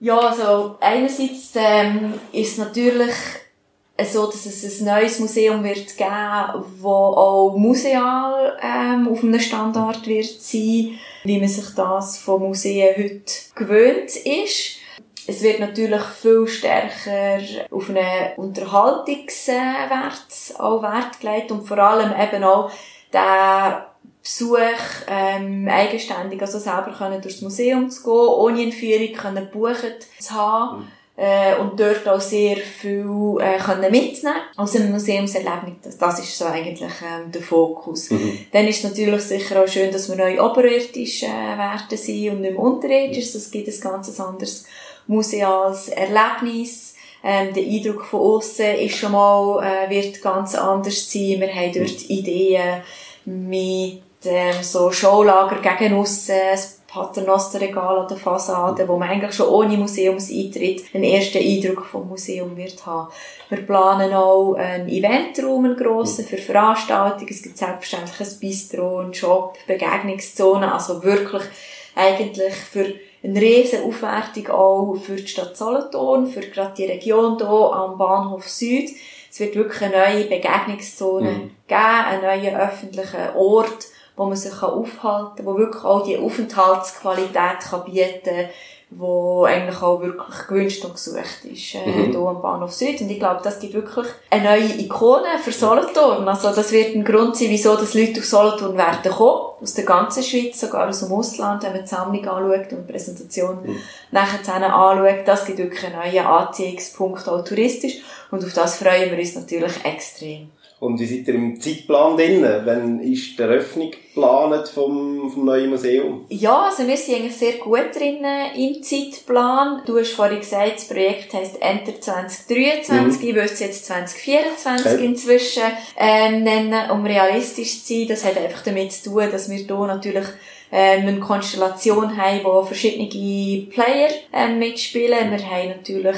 S3: Ja, also einerseits ähm, ist natürlich so, dass es ein neues Museum wird geben, wo auch museal ähm, auf einem Standard wird sein, wie man sich das von Museen heute gewöhnt ist. Es wird natürlich viel stärker auf einen Unterhaltungswert auch Wert gelegt und vor allem eben auch der Besuch ähm, eigenständig, also selber können durchs Museum zu gehen, ohne eine Führung können buchen zu haben. Mhm äh, und dort auch sehr viel äh, können mitnehmen aus einem Museumserlebnis. Das, das ist so eigentlich ähm, der Fokus. Mhm. Dann ist es natürlich sicher auch schön, dass wir neu oberirdisch äh, werden sind und nicht mehr unterirdisch. Das gibt ein ganz anderes museales Erlebnis. Ähm, der Eindruck von außen ist schon mal, äh, wird ganz anders sein. Wir haben dort mhm. Ideen mit ähm, so Showlager gegen aussen, Paternosterregal an der Fassade, wo man eigentlich schon ohne Museumseintritt einen ersten Eindruck vom Museum wird haben. Wir planen auch einen Eventraum, einen grossen, für Veranstaltungen. Es gibt selbstverständlich ein Bistro, einen Shop, Begegnungszonen, also wirklich eigentlich für eine riesen Aufwertung auch für die Stadt Solothurn, für gerade die Region hier am Bahnhof Süd. Es wird wirklich eine neue Begegnungszone mhm. geben, einen neuen öffentlichen Ort, wo man sich aufhalten kann, wo wirklich auch die Aufenthaltsqualität kann bieten kann, wo eigentlich auch wirklich gewünscht und gesucht ist, äh, mhm. hier am Bahnhof Süd. Und ich glaube, das gibt wirklich eine neue Ikone für Solothurn. Also das wird ein Grund sein, wieso das Leute auf Solothurn werden kommen. Aus der ganzen Schweiz, sogar aus dem Ausland, wenn man die Sammlung anschaut und die Präsentation mhm. nachher anschaut. Das gibt wirklich einen neuen Anziehungspunkt, auch touristisch. Und auf das freuen wir uns natürlich extrem.
S4: Und wie seid ihr im Zeitplan drin? Wann ist die Eröffnung geplant vom, vom neuen Museum?
S3: Ja, also wir sind eigentlich sehr gut drin im Zeitplan. Du hast vorhin gesagt, das Projekt heisst Enter 2023. Mhm. Ich würde es jetzt 2024 okay. inzwischen ähm, nennen, um realistisch zu sein. Das hat einfach damit zu tun, dass wir hier natürlich ähm, eine Konstellation haben, wo verschiedene Player ähm, mitspielen. Wir haben natürlich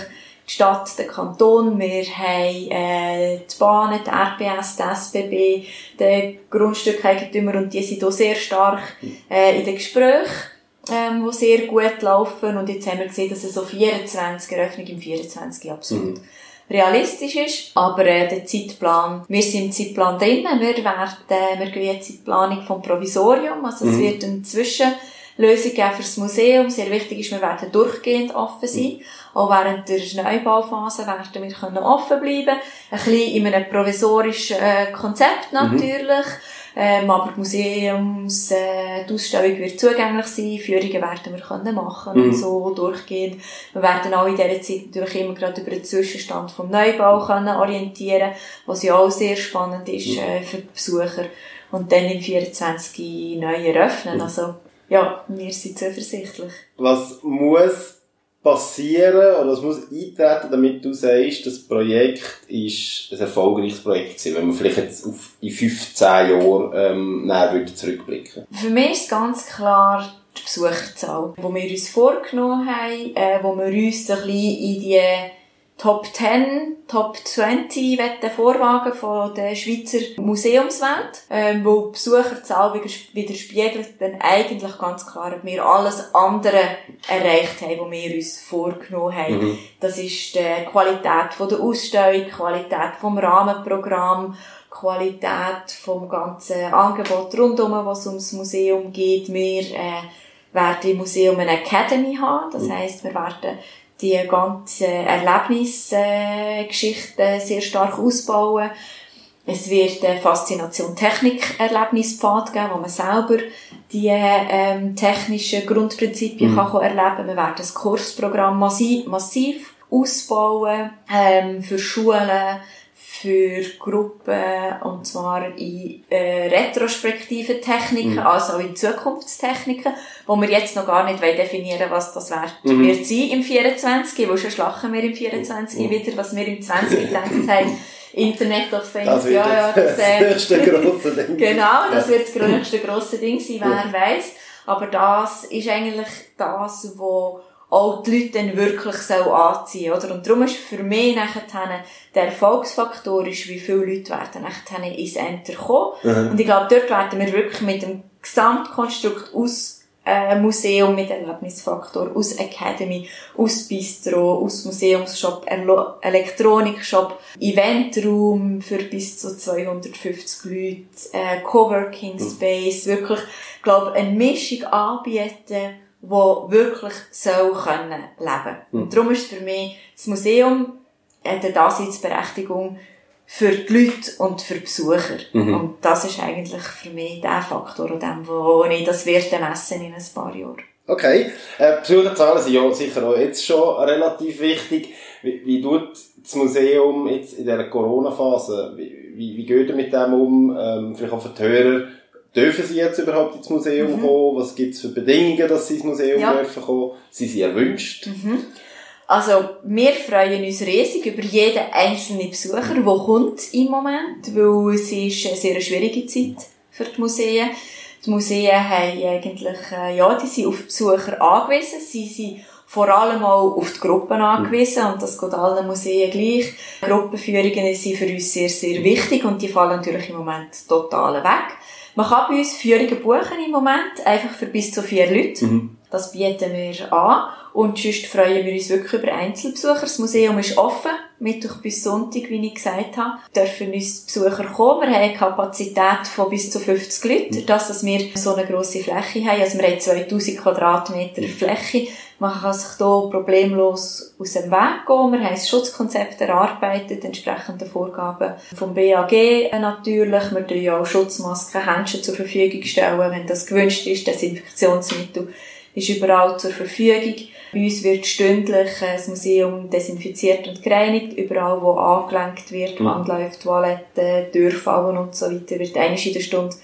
S3: die Stadt, der Kanton, wir haben äh, die Bahnen, die RBS, die SBB, die Grundstückeigentümer und die sind auch sehr stark äh, in den Gesprächen, ähm, die sehr gut laufen. Und jetzt haben wir gesehen, dass es so 24, Eröffnung im 24 absolut mhm. realistisch ist, aber äh, der Zeitplan, wir sind im Zeitplan drin, wir werden, äh, wir gehen jetzt in die Planung vom Provisorium, also es mhm. wird ein Zwischen Lösung geben für das Museum. Sehr wichtig ist, wir werden durchgehend offen sein. Mhm. Auch während der Neubauphase werden wir können offen bleiben. Ein bisschen in einem provisorischen äh, Konzept mhm. natürlich. Mhm. Ähm, aber die Museums, äh, die Ausstellung wird zugänglich sein, Führungen werden wir können machen mhm. und so durchgehend. Wir werden auch in dieser Zeit natürlich immer gerade über den Zwischenstand vom Neubau können orientieren, was ja auch sehr spannend ist mhm. äh, für die Besucher. Und dann im 24 neu eröffnen. Also, ja, wir sind zuversichtlich.
S4: Was muss passieren oder was muss eintreten, damit du sagst, das Projekt ist ein erfolgreiches Projekt gewesen, wenn man vielleicht jetzt auf in 15 Jahren ähm, näher würde zurückblicken
S3: Für mich ist ganz klar die Besucherzahl, die wir uns vorgenommen haben, äh, wo wir uns ein bisschen in die Top 10, Top 20 Wetten vorwagen von der Schweizer Museumswelt, ähm, wo die Besucherzahl widerspiegelt dann eigentlich ganz klar, ob wir alles andere erreicht haben, was wir uns vorgenommen haben. Mhm. Das ist die Qualität von der Ausstellung, die Qualität vom Rahmenprogramm, Qualität vom ganzen Angebot rundum, was ums Museum geht. Wir äh, werden im Museum eine Academy haben, das mhm. heisst, wir werden die ganze Erlebnisgeschichte sehr stark ausbauen. Es wird eine Faszination Technik Erlebnispfad geben, wo man selber die ähm, technischen Grundprinzipien mhm. kann erleben. Wir werden das Kursprogramm massiv, massiv ausbauen ähm, für Schulen, für Gruppen, und zwar in äh, retrospektiven Techniken, mhm. also in Zukunftstechniken, wo wir jetzt noch gar nicht definieren was das wird, mhm. wird sein im 24, wo schon schlachen wir im 24 mhm. wieder, was wir im 20 gedacht haben. Internet of Things,
S4: das ja, ja, das, äh, [laughs] das nächste grosse Ding.
S3: genau, das wird das nächste grosse Ding sein, wer weiß. Aber das ist eigentlich das, was auch die Leute dann wirklich so anziehen oder? Und darum ist für mich nachher der Erfolgsfaktor ist, wie viele Leute werden nachher ins Enter kommen. Mhm. Und ich glaube, dort werden wir wirklich mit dem Gesamtkonstrukt aus, äh, Museum mit Erlebnisfaktor, aus Academy, aus Bistro, aus Museumsshop, Elektronikshop, Eventraum für bis zu 250 Leute, äh, Coworking mhm. Space, wirklich, glaube eine Mischung anbieten, wo wirklich soll können leben. Mhm. Und darum ist für mich das Museum eine Daseinsberechtigung für die Leute und für die Besucher. Mhm. Und das ist eigentlich für mich der Faktor, dem, wo ich das werde messen in ein paar Jahren.
S4: Okay. Äh, Besucherzahlen sind ja sicher auch jetzt schon relativ wichtig. Wie, wie tut das Museum jetzt in dieser Corona-Phase, wie, wie, wie geht ihr mit dem um? Ähm, vielleicht auch für die Hörer, dürfen sie jetzt überhaupt ins Museum mhm. kommen? Was gibt es für Bedingungen, dass sie ins Museum ja. dürfen kommen? Sind sie erwünscht?
S3: Mhm. Also, wir freuen uns riesig über jeden einzelnen Besucher, der kommt im Moment, weil es ist eine sehr schwierige Zeit für die Museen. Die Museen haben eigentlich, äh, ja, die sind auf Besucher angewiesen. Sie sind vor allem auch auf die Gruppen angewiesen und das geht allen Museen gleich. Gruppenführungen sind für uns sehr, sehr wichtig und die fallen natürlich im Moment total weg. Man kann bei uns Führungen buchen im Moment, einfach für bis zu vier Leute. Mhm. Das bieten wir an. Und sonst freuen wir uns wirklich über Einzelbesucher. Das Museum ist offen, Mittwoch bis Sonntag, wie ich gesagt habe. Dürfen uns Besucher kommen. Wir haben eine Kapazität von bis zu 50 Leuten, dass, dass wir so eine grosse Fläche haben. Also wir haben 2000 Quadratmeter Fläche. Man kann sich hier problemlos aus dem Weg gehen. Wir haben ein Schutzkonzept erarbeitet, entsprechende Vorgaben vom BAG natürlich. Wir stellen auch Schutzmasken, Händchen zur Verfügung stellen, wenn das gewünscht ist, Desinfektionsmittel ist überall zur Verfügung. Bei uns wird stündlich äh, das Museum desinfiziert und gereinigt. Überall, wo angelenkt wird, mhm. Handläufe, Toiletten, Türfallen und so weiter, wird einmal in der Stunde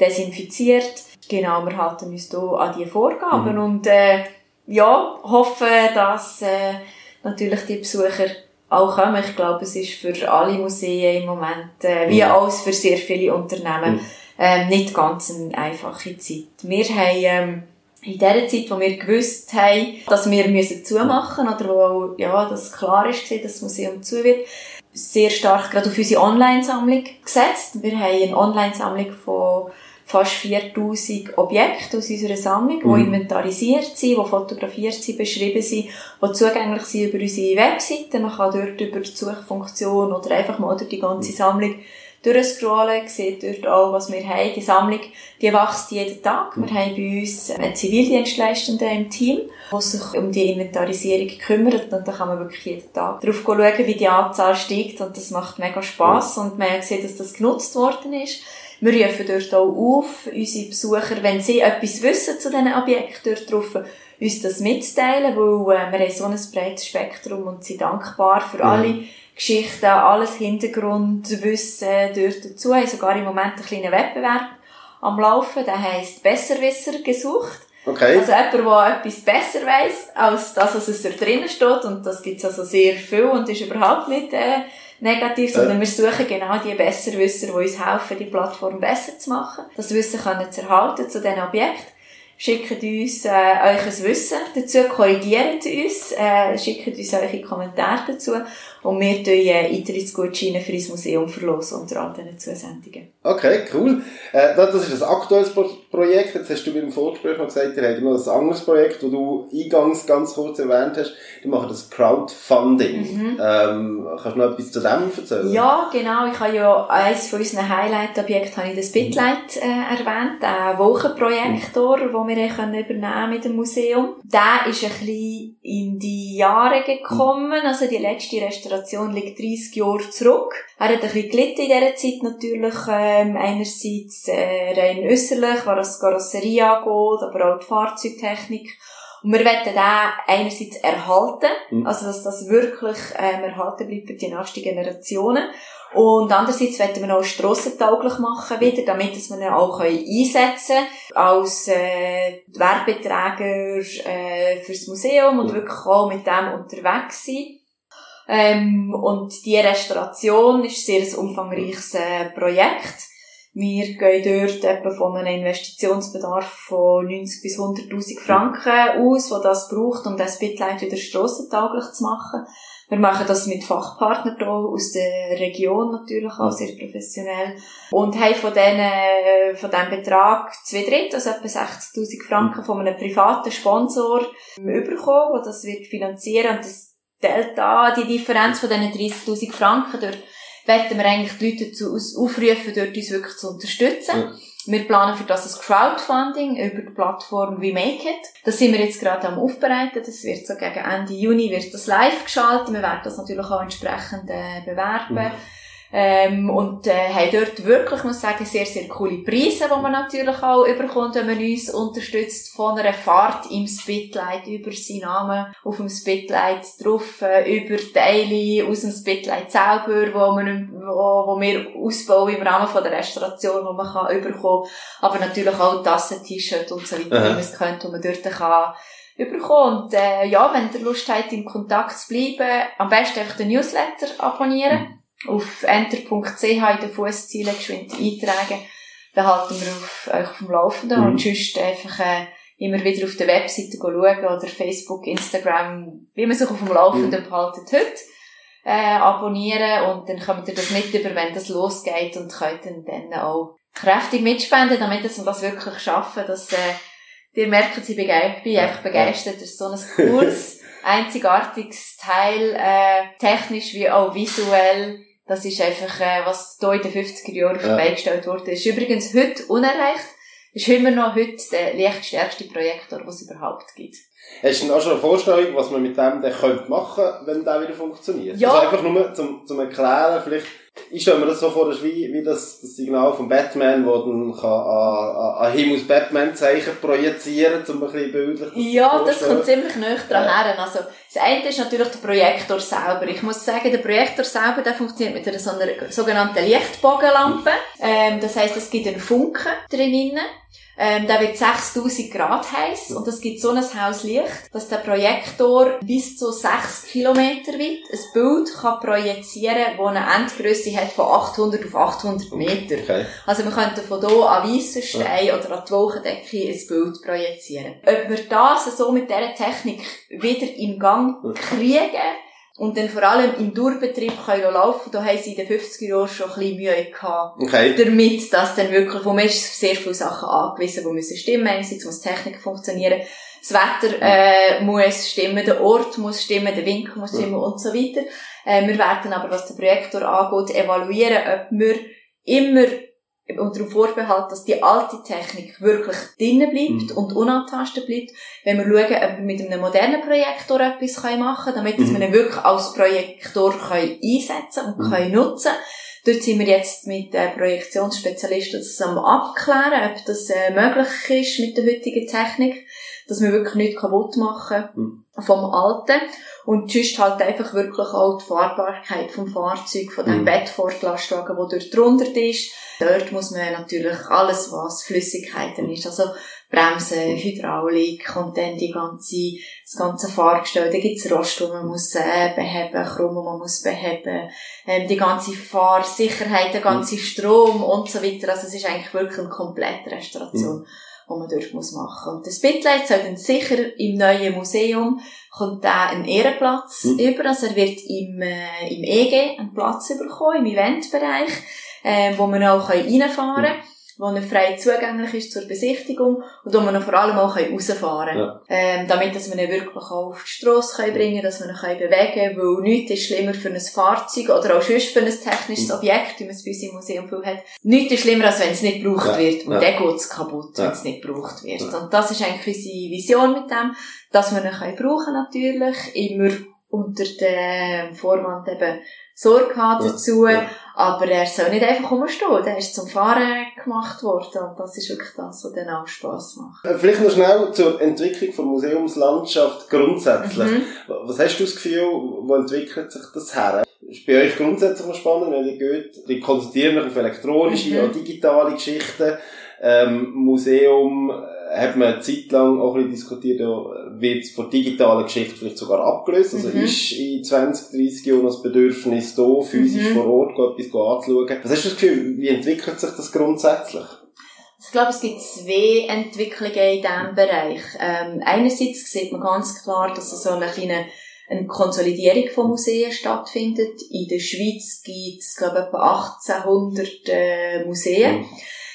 S3: desinfiziert. Genau, wir halten uns hier an die Vorgaben mhm. und äh, ja, hoffen, dass äh, natürlich die Besucher auch kommen. Ich glaube, es ist für alle Museen im Moment, äh, wie mhm. auch für sehr viele Unternehmen, äh, nicht ganz eine einfache Zeit. Wir haben ähm, in der Zeit, wo wir gewusst haben, dass wir müssen zumachen oder wo ja, das klar ist, dass das Museum zu wird, sehr stark gerade auf unsere Online-Sammlung gesetzt. Wir haben eine Online-Sammlung von fast 4000 Objekte aus unserer Sammlung, die mhm. inventarisiert sind, die fotografiert sind, beschrieben sind, die zugänglich sind über unsere Webseite. Man kann dort über die Suchfunktion oder einfach mal durch die ganze mhm. Sammlung durchscrollen, sieht dort auch, was wir haben. Die Sammlung, die wächst jeden Tag. Wir haben bei uns einen Zivildienstleistenden im Team, der sich um die Inventarisierung kümmert und da kann man wirklich jeden Tag darauf schauen, wie die Anzahl steigt und das macht mega Spass und man sieht, dass das genutzt worden ist. Wir rufen dort auch auf, unsere Besucher, wenn sie etwas wissen zu diesen Objekten dort drauf, uns das mitzuteilen, weil äh, wir haben so ein breites Spektrum und sind dankbar für ja. alle Geschichten, alles Hintergrundwissen dort dazu. Haben sogar im Moment einen kleinen Wettbewerb am Laufen, der heisst Besserwisser gesucht.
S4: Okay.
S3: Also jemand, der etwas besser weiss, als das, was es da drinnen steht. Und das gibt's also sehr viel und ist überhaupt nicht äh, negativ, sondern äh. wir suchen genau die Besserwisser, die uns helfen, die Plattform besser zu machen. Das Wissen können zu erhalten zu diesen Objekten schickt uns äh, euch ein Wissen dazu, korrigiert uns, äh, schickt uns eure Kommentare dazu und wir tun Eintrittsgutscheine für unser Museum verlosen unter all diesen Zusendungen.
S4: Okay, cool. Äh, das ist ein aktuelles Projekt. Jetzt hast du mir im Vorgespräch noch gesagt, ihr habt noch ein anderes Projekt, das du eingangs ganz kurz erwähnt hast. Die machen das Crowdfunding. Mhm. Ähm, kannst du noch etwas zu dem erzählen?
S3: Ja, genau. Ich habe ja eines von unseren Highlight-Objekten habe ich das Bitlight äh, erwähnt, der Wochenprojektor, mhm. den wir können übernehmen mit dem Museum. Der ist ein bisschen in die Jahre gekommen. Also die letzte Restauration liegt 30 Jahre zurück. Er hat ein bisschen gelitten in dieser Zeit natürlich. Ähm, einerseits äh, rein äußerlich, was die Karosserie angeht, aber auch die Fahrzeugtechnik. Und wir wollen den einerseits erhalten, mhm. also dass das wirklich ähm, erhalten bleibt für die nächsten Generationen. Und andererseits wollen wir auch strassentauglich machen wieder, damit wir ihn auch einsetzen können als äh, Werbeträger äh, fürs Museum und wirklich auch mit dem unterwegs sein. Ähm, und die Restauration ist ein sehr umfangreiches äh, Projekt. Wir gehen dort etwa von einem Investitionsbedarf von 90 bis 100.000 Franken aus, wo das braucht, um das Bitlight wieder strassentauglich zu machen. Wir machen das mit Fachpartnern hier aus der Region natürlich auch sehr professionell und haben von diesen, von diesem Betrag zwei Drittel, also etwa 60.000 Franken von einem privaten Sponsor bekommen, der das wird finanzieren das Delta, die Differenz von diesen 30.000 Franken, dort werden wir eigentlich die Leute dazu aufrufen, dort uns wirklich zu unterstützen. Ja. Wir planen für das ein Crowdfunding über die Plattform wie Make It. Das sind wir jetzt gerade am Aufbereiten. Das wird so gegen Ende Juni wird das live geschaltet. Wir werden das natürlich auch entsprechend äh, bewerben. Mhm. Ähm, und äh, haben dort wirklich, muss ich sagen, sehr, sehr coole Preise, die man natürlich auch überkommt, wenn man uns unterstützt, von einer Fahrt im Spitlight, über seinen Namen auf dem Spitlight drauf, äh, über Teile aus dem Spitlight selber, wo, man, wo, wo wir ausbauen im Rahmen von der Restauration, wo man kann überkommen aber natürlich auch Tassen, T-Shirt und so weiter, wie man es könnte, wo man dort kann überkommen. Und äh, ja, wenn ihr Lust habt, in Kontakt zu bleiben, am besten einfach den Newsletter abonnieren. Mhm auf enter.ch in den Fußzielen geschwind eintragen. Dann halten wir auf, euch auf dem Laufenden mhm. und sonst einfach äh, immer wieder auf der Webseite schauen oder Facebook, Instagram, wie man sich auf dem Laufenden mhm. behaltet heute. Äh, abonnieren und dann kommt ihr das mit über, wenn das losgeht und könnt dann, dann auch kräftig mitspenden, damit wir das wirklich schaffen, dass äh, ihr merkt, ich bin, bin einfach begeistert, das ist so ein cooles, [laughs] einzigartiges Teil, äh, technisch wie auch visuell, das ist einfach, äh, was hier in den 50er Jahren auf ja. wurde. Ist übrigens heute unerreicht. Ist immer noch heute der lichtstärkste Projektor, den es überhaupt gibt.
S4: Hast du denn auch schon eine Vorstellung, was man mit dem dann könnte machen wenn der wieder funktioniert? Ja. Also einfach nur zum, zum Erklären, vielleicht ich stelle mir das so vor, das ist wie, wie das, das Signal von Batman, wo dann kann an, an, an Himmels Batman-Zeichen projizieren, um ein bisschen bildlich
S3: Ja, das kommt ziemlich nah dran ja. her. Also, das eine ist natürlich der Projektor selber. Ich muss sagen, der Projektor selber, der funktioniert mit einer, so einer sogenannten Lichtbogenlampe. Ähm, das heisst, es gibt einen Funken drinnen. Ähm, der wird 6000 Grad heiß und es gibt so ein Haus Licht, dass der Projektor bis zu 6 Kilometer weit ein Bild kann projizieren kann, das eine Endgröße hat von 800 auf 800 Meter. Okay. Also wir könnten von hier an weissen Stein ja. oder an die Wolkendecke ein Bild projizieren. Ob wir das so mit dieser Technik wieder in Gang kriegen, und dann vor allem im Durchbetrieb können laufen, da haben sie in den 50er Jahren schon ein bisschen Mühe gehabt. Okay. Damit, dass dann wirklich, wo man ist sehr viele Sachen angewiesen, die müssen stimmen, einerseits muss die Technik funktionieren, das Wetter, äh, muss stimmen, der Ort muss stimmen, der Winkel muss stimmen ja. und so weiter. Äh, wir werden aber, was den Projektor angeht, evaluieren, ob wir immer unter dem Vorbehalt, dass die alte Technik wirklich drinnen bleibt mhm. und unantastet bleibt. Wenn wir schauen, ob wir mit einem modernen Projektor etwas machen können, damit mhm. wir ihn wirklich als Projektor können einsetzen und mhm. können nutzen Dort sind wir jetzt mit äh, Projektionsspezialisten zusammen abklären, ob das äh, möglich ist mit der heutigen Technik, dass wir wirklich nichts kaputt machen mhm. Vom Alten. Und sonst halt einfach wirklich auch die Fahrbarkeit vom Fahrzeug, von dem mhm. Bettfortlastwagen, der dort drunter ist, Dort muss man natürlich alles, was Flüssigkeiten ist, also Bremsen, Hydraulik und dann die ganze, das ganze Fahrgestell. Da gibt's Rost, wo man muss äh, beheben, Krumm, wo man muss beheben, ähm, die ganze Fahrsicherheit, der ganze Strom und so weiter. Also es ist eigentlich wirklich eine komplette Restauration. Mhm die man dort muss machen Und das Spitlight soll dann sicher im neuen Museum kommt da einen Ehrenplatz mhm. über, also er wird im, äh, im EG einen Platz bekommen, im Eventbereich ähm, wo man auch reinfahren kann. Wo er frei zugänglich ist zur Besichtigung und wo man vor allem auch rausfahren kann. Ja. Ähm, damit dass wir ihn wirklich auch auf die Strasse bringen können, dass wir ihn bewegen können, weil nichts ist schlimmer für ein Fahrzeug oder auch sonst für ein technisches mhm. Objekt, wie man es bei uns im Museum viel hat. Nichts ist schlimmer, als wenn es nicht gebraucht ja. wird. Und ja. dann geht es kaputt, wenn es nicht gebraucht wird. Und das ist eigentlich unsere Vision mit dem, dass wir ihn können brauchen natürlich, immer unter dem Vorwand eben Sorge haben dazu, ja. Aber er soll nicht einfach rumstehen, der ist zum Fahren gemacht worden und das ist wirklich das, was dann auch Spass macht.
S4: Äh, vielleicht noch schnell zur Entwicklung der Museumslandschaft grundsätzlich. Mhm. Was hast du das Gefühl, wo entwickelt sich das her? Ist bei euch grundsätzlich noch spannend, wenn ihr geht, die konzentrieren euch auf elektronische, mhm. digitale Geschichten, ähm, Museum, hat man eine Zeit lang auch ein bisschen diskutiert, wird von digitaler Geschichte vielleicht sogar abgelöst. Also mhm. ist in 20, 30 Jahren das Bedürfnis da, physisch mhm. vor Ort etwas anzuschauen. Was hast du das Gefühl, wie entwickelt sich das grundsätzlich?
S3: Ich glaube, es gibt zwei Entwicklungen in diesem Bereich. Ähm, einerseits sieht man ganz klar, dass es so eine kleine eine Konsolidierung von Museen stattfindet. In der Schweiz gibt es, glaube ich, etwa 1800 äh, Museen. Mhm.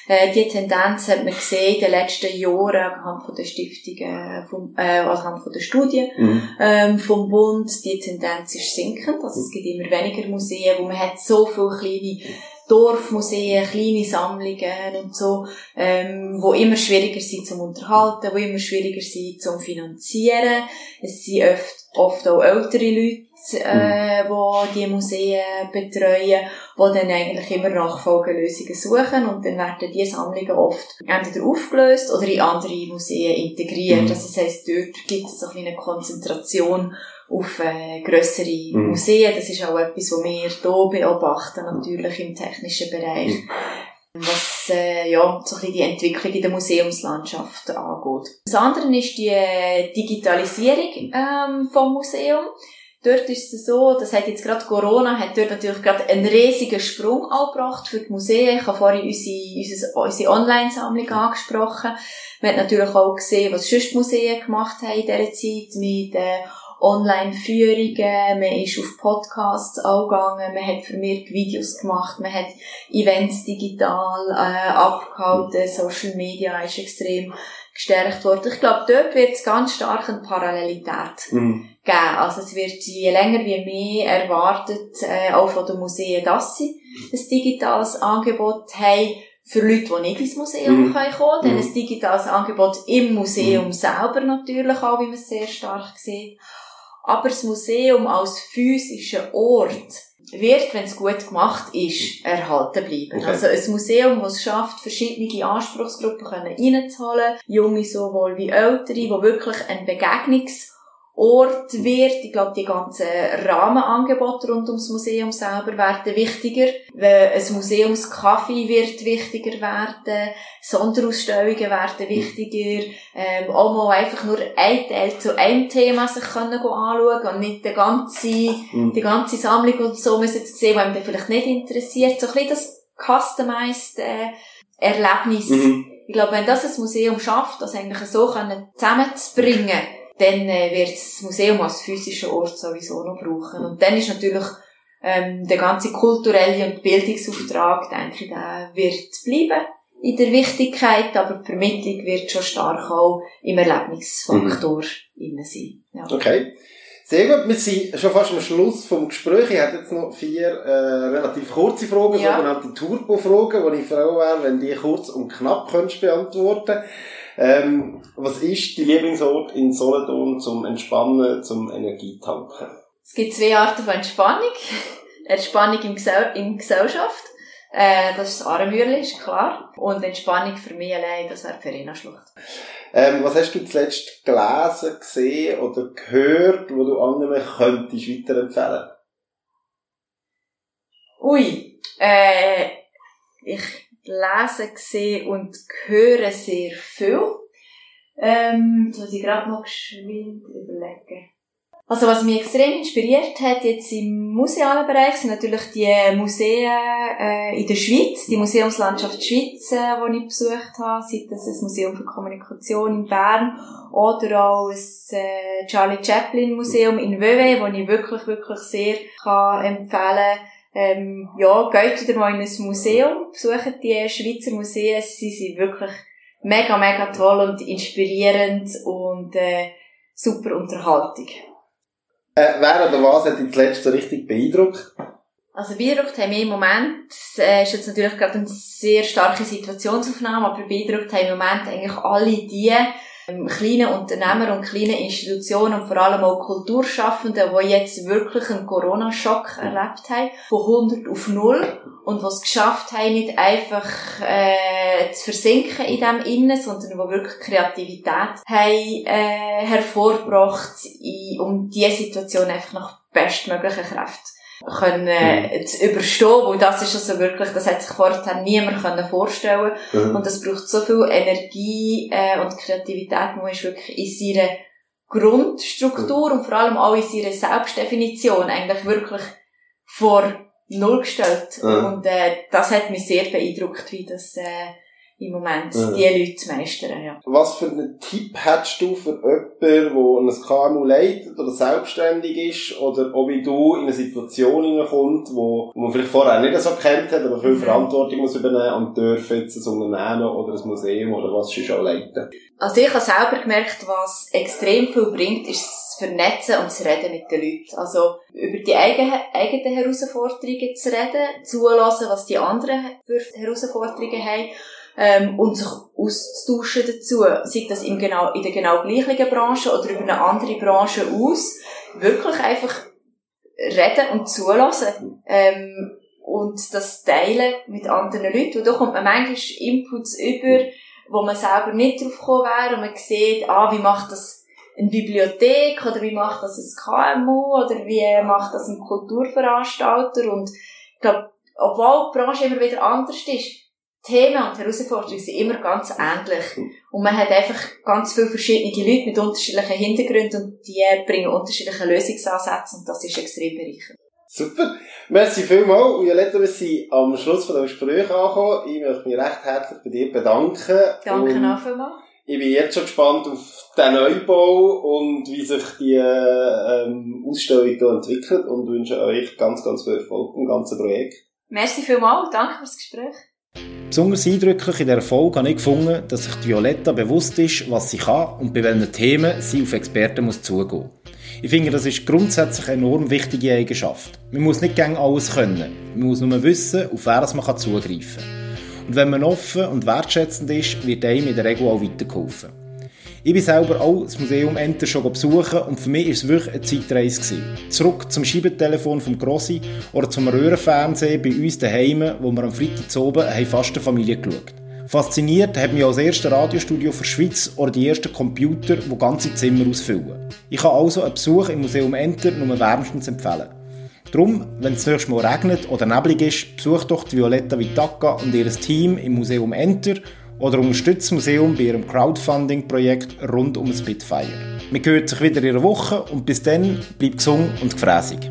S3: Äh, die Tendenz hat man gesehen in den letzten Jahren anhand von der Stiftungen, vom, äh, anhand von der Studien mhm. ähm, vom Bund. Die Tendenz ist sinkend. Also es gibt immer weniger Museen, wo man hat so viele kleine Dorfmuseen, kleine Sammlungen und so, ähm, wo immer schwieriger sind zum Unterhalten, wo immer schwieriger sind zum Finanzieren. Es sind oft, oft auch ältere Leute, äh, mhm. die die Museen betreuen, die dann eigentlich immer Nachfolgelösungen suchen und dann werden diese Sammlungen oft entweder aufgelöst oder in andere Museen integriert. Mhm. Also das heisst, dort gibt es so eine Konzentration auf äh, grössere mhm. Museen. Das ist auch etwas, was wir hier beobachten, natürlich im technischen Bereich. Mhm. Was äh, ja, so ein bisschen die Entwicklung in der Museumslandschaft angeht. Das andere ist die äh, Digitalisierung ähm, vom Museum. Dort ist es so, das hat jetzt gerade Corona, hat dort natürlich gerade einen riesigen Sprung angebracht für die Museen. Ich habe vorhin unsere, unsere Online-Sammlung angesprochen. Man hat natürlich auch gesehen, was sonst Museen gemacht haben in dieser Zeit mit äh, Online-Führungen, man ist auf Podcasts angegangen, man hat vermehrt Videos gemacht, man hat Events digital äh, abgehalten, Social Media ist extrem gestärkt worden. Ich glaube, dort wird es ganz stark eine Parallelität mhm. geben. Also es wird je länger wie mehr erwartet, äh, auch von den Museen, dass sie ein digitales Angebot haben, für Leute, die nicht ins Museum mhm. kommen können. Dann mhm. ein digitales Angebot im Museum mhm. selber natürlich auch, wie man es sehr stark sieht. Aber das Museum als physischer Ort wird, wenn es gut gemacht ist, erhalten bleiben. Okay. Also ein Museum, das es schafft, verschiedene Anspruchsgruppen reinzuholen, junge sowohl wie ältere, die wirklich ein Begegnungs- Ort wird. Ich glaube, die ganzen Rahmenangebote rund ums Museum selber werden wichtiger. Ein Museumskaffee wird wichtiger werden. Sonderausstellungen werden wichtiger. Ähm, auch mal einfach nur ein Teil zu einem Thema sich können anschauen und nicht die ganze, mhm. die ganze Sammlung und so müssen jetzt sehen, was einem vielleicht nicht interessiert. So ein bisschen das customized äh, Erlebnis. Mhm. Ich glaube, wenn das ein Museum schafft, das eigentlich so zusammenzubringen, dann äh, wird das Museum als physischer Ort sowieso noch brauchen. Und dann ist natürlich ähm, der ganze kulturelle und Bildungsauftrag, denke ich, der wird bleiben in der Wichtigkeit, aber die Vermittlung wird schon stark auch im Erlebnisfaktor mhm. sein. Ja.
S4: Okay. Sehr gut, wir sind schon fast am Schluss vom Gespräch. Ich hätte jetzt noch vier äh, relativ kurze Fragen, ja. sogenannte Turbo-Fragen, wo ich froh wäre, wenn die kurz und knapp könntest beantworten ähm, Was ist dein Lieblingsort in Solothurn zum Entspannen, zum Energietanken?
S3: Es gibt zwei Arten von Entspannung. Entspannung in, Gesell in Gesellschaft. Äh, das ist das Arenmürli, ist klar. Und Entspannung für mich allein, das wäre Verena-Schlucht.
S4: Ähm, was hast du zuletzt gelesen, gesehen oder gehört, wo du anderen könntest weiterempfehlen?
S3: Ui, äh, ich lese, sehe und höre sehr viel. Ähm, das muss ich gerade noch geschwind überlegen. Also was mich extrem inspiriert hat jetzt im musealen Bereich sind natürlich die Museen äh, in der Schweiz, die Museumslandschaft Schweiz, äh, die ich besucht habe, sei das ein Museum für Kommunikation in Bern oder auch das äh, Charlie Chaplin Museum in Vevey, wo ich wirklich, wirklich sehr kann empfehlen ähm, ja, geht wieder mal in ein Museum, besucht die Schweizer Museen, sie sind wirklich mega, mega toll und inspirierend und äh, super Unterhaltung.
S4: Äh, wer oder was hat dich zuletzt so richtig beeindruckt?
S3: Also beeindruckt haben wir im Moment, äh, ist jetzt natürlich gerade eine sehr starke Situationsaufnahme, aber beeindruckt haben im Moment eigentlich alle die kleinen Unternehmer und kleinen Institutionen und vor allem auch Kulturschaffenden, die jetzt wirklich einen Corona-Schock erlebt haben, von 100 auf 0 und was geschafft haben, nicht einfach äh, zu versinken in dem Innen, sondern die wirklich Kreativität haben äh, hervorgebracht, um diese Situation einfach nach bestmöglichen Kräften können mhm. zu überstehen, weil das ist also wirklich, das hat sich vorher niemand können vorstellen mhm. und das braucht so viel Energie äh, und Kreativität, man ist wirklich in seiner Grundstruktur mhm. und vor allem auch in seiner Selbstdefinition eigentlich wirklich vor Null gestellt mhm. und äh, das hat mich sehr beeindruckt, wie das äh, im Moment, mhm. die Leute zu meistern. Ja.
S5: Was für einen Tipp hättest du für jemanden, der ein KMU leitet oder selbstständig ist oder wie du in eine Situation hineinkommt, wo, wo man vielleicht vorher nicht so kennt hat, aber viel mhm. Verantwortung muss übernehmen und dürfen jetzt ein Unternehmen oder ein Museum oder was schon leiten?
S3: Also ich habe selber gemerkt, was extrem viel bringt, ist das Vernetzen und das Reden mit den Leuten. Also über die eigenen, eigenen Herausforderungen zu reden, zulassen, was die anderen für Herausforderungen haben ähm, und sich auszutauschen dazu, sei das in, genau, in der genau gleichen Branche oder über eine andere Branche aus, wirklich einfach reden und zulassen ähm, und das teilen mit anderen Leuten. Und da kommt man manchmal Inputs über, wo man selber nicht drauf gekommen wäre. Und man sieht, ah, wie macht das eine Bibliothek? Oder wie macht das ein KMU oder wie macht das ein Kulturveranstalter? Und ich glaube, obwohl die Branche immer wieder anders ist, Themen und Herausforderungen sind immer ganz ähnlich. Und man hat einfach ganz viele verschiedene Leute mit unterschiedlichen Hintergründen und die bringen unterschiedliche Lösungsansätze und das ist extrem bereichernd.
S5: Super. Merci vielmals. Violetta, wir sind am Schluss von dem Gespräch angekommen. Ich möchte mich recht herzlich bei dir bedanken.
S3: Danke auch vielmals.
S5: Ich bin jetzt schon gespannt auf den Neubau und wie sich die ähm, Ausstellung hier entwickelt und wünsche euch ganz, ganz viel Erfolg im ganzen Projekt.
S3: Merci vielmals. Danke fürs Gespräch.
S4: Besonders eindrücklich in dieser Folge habe ich gefunden, dass sich Violetta bewusst ist, was sie kann und bei welchen Themen sie auf Experten muss zugehen muss. Ich finde, das ist grundsätzlich eine enorm wichtige Eigenschaft. Man muss nicht gegen alles können. Man muss nur wissen, auf wer man zugreifen kann. Und wenn man offen und wertschätzend ist, wird einem in der Regel auch weitergeholfen. Ich bin selber auch das Museum Enter schon besuchen und für mich war es wirklich eine Zeitreise. Gewesen. Zurück zum Schiebetelefon vom Grossi oder zum Röhrenfernsehen bei uns daheim, wo wir am Freitag oben fast eine Familie geschaut Fasziniert hat mich auch das erste Radiostudio für Schweiz oder die ersten Computer, die ganze Zimmer ausfüllen. Ich kann also einen Besuch im Museum Enter nur wärmstens empfehlen. Darum, wenn es nächstes Mal regnet oder neblig ist, besucht doch die Violetta Vitacca und ihr Team im Museum Enter oder unterstützt das Museum bei ihrem Crowdfunding-Projekt rund um Spitfire. Wir hören sich wieder in einer Woche und bis dann bleibt gesund und gefräßig.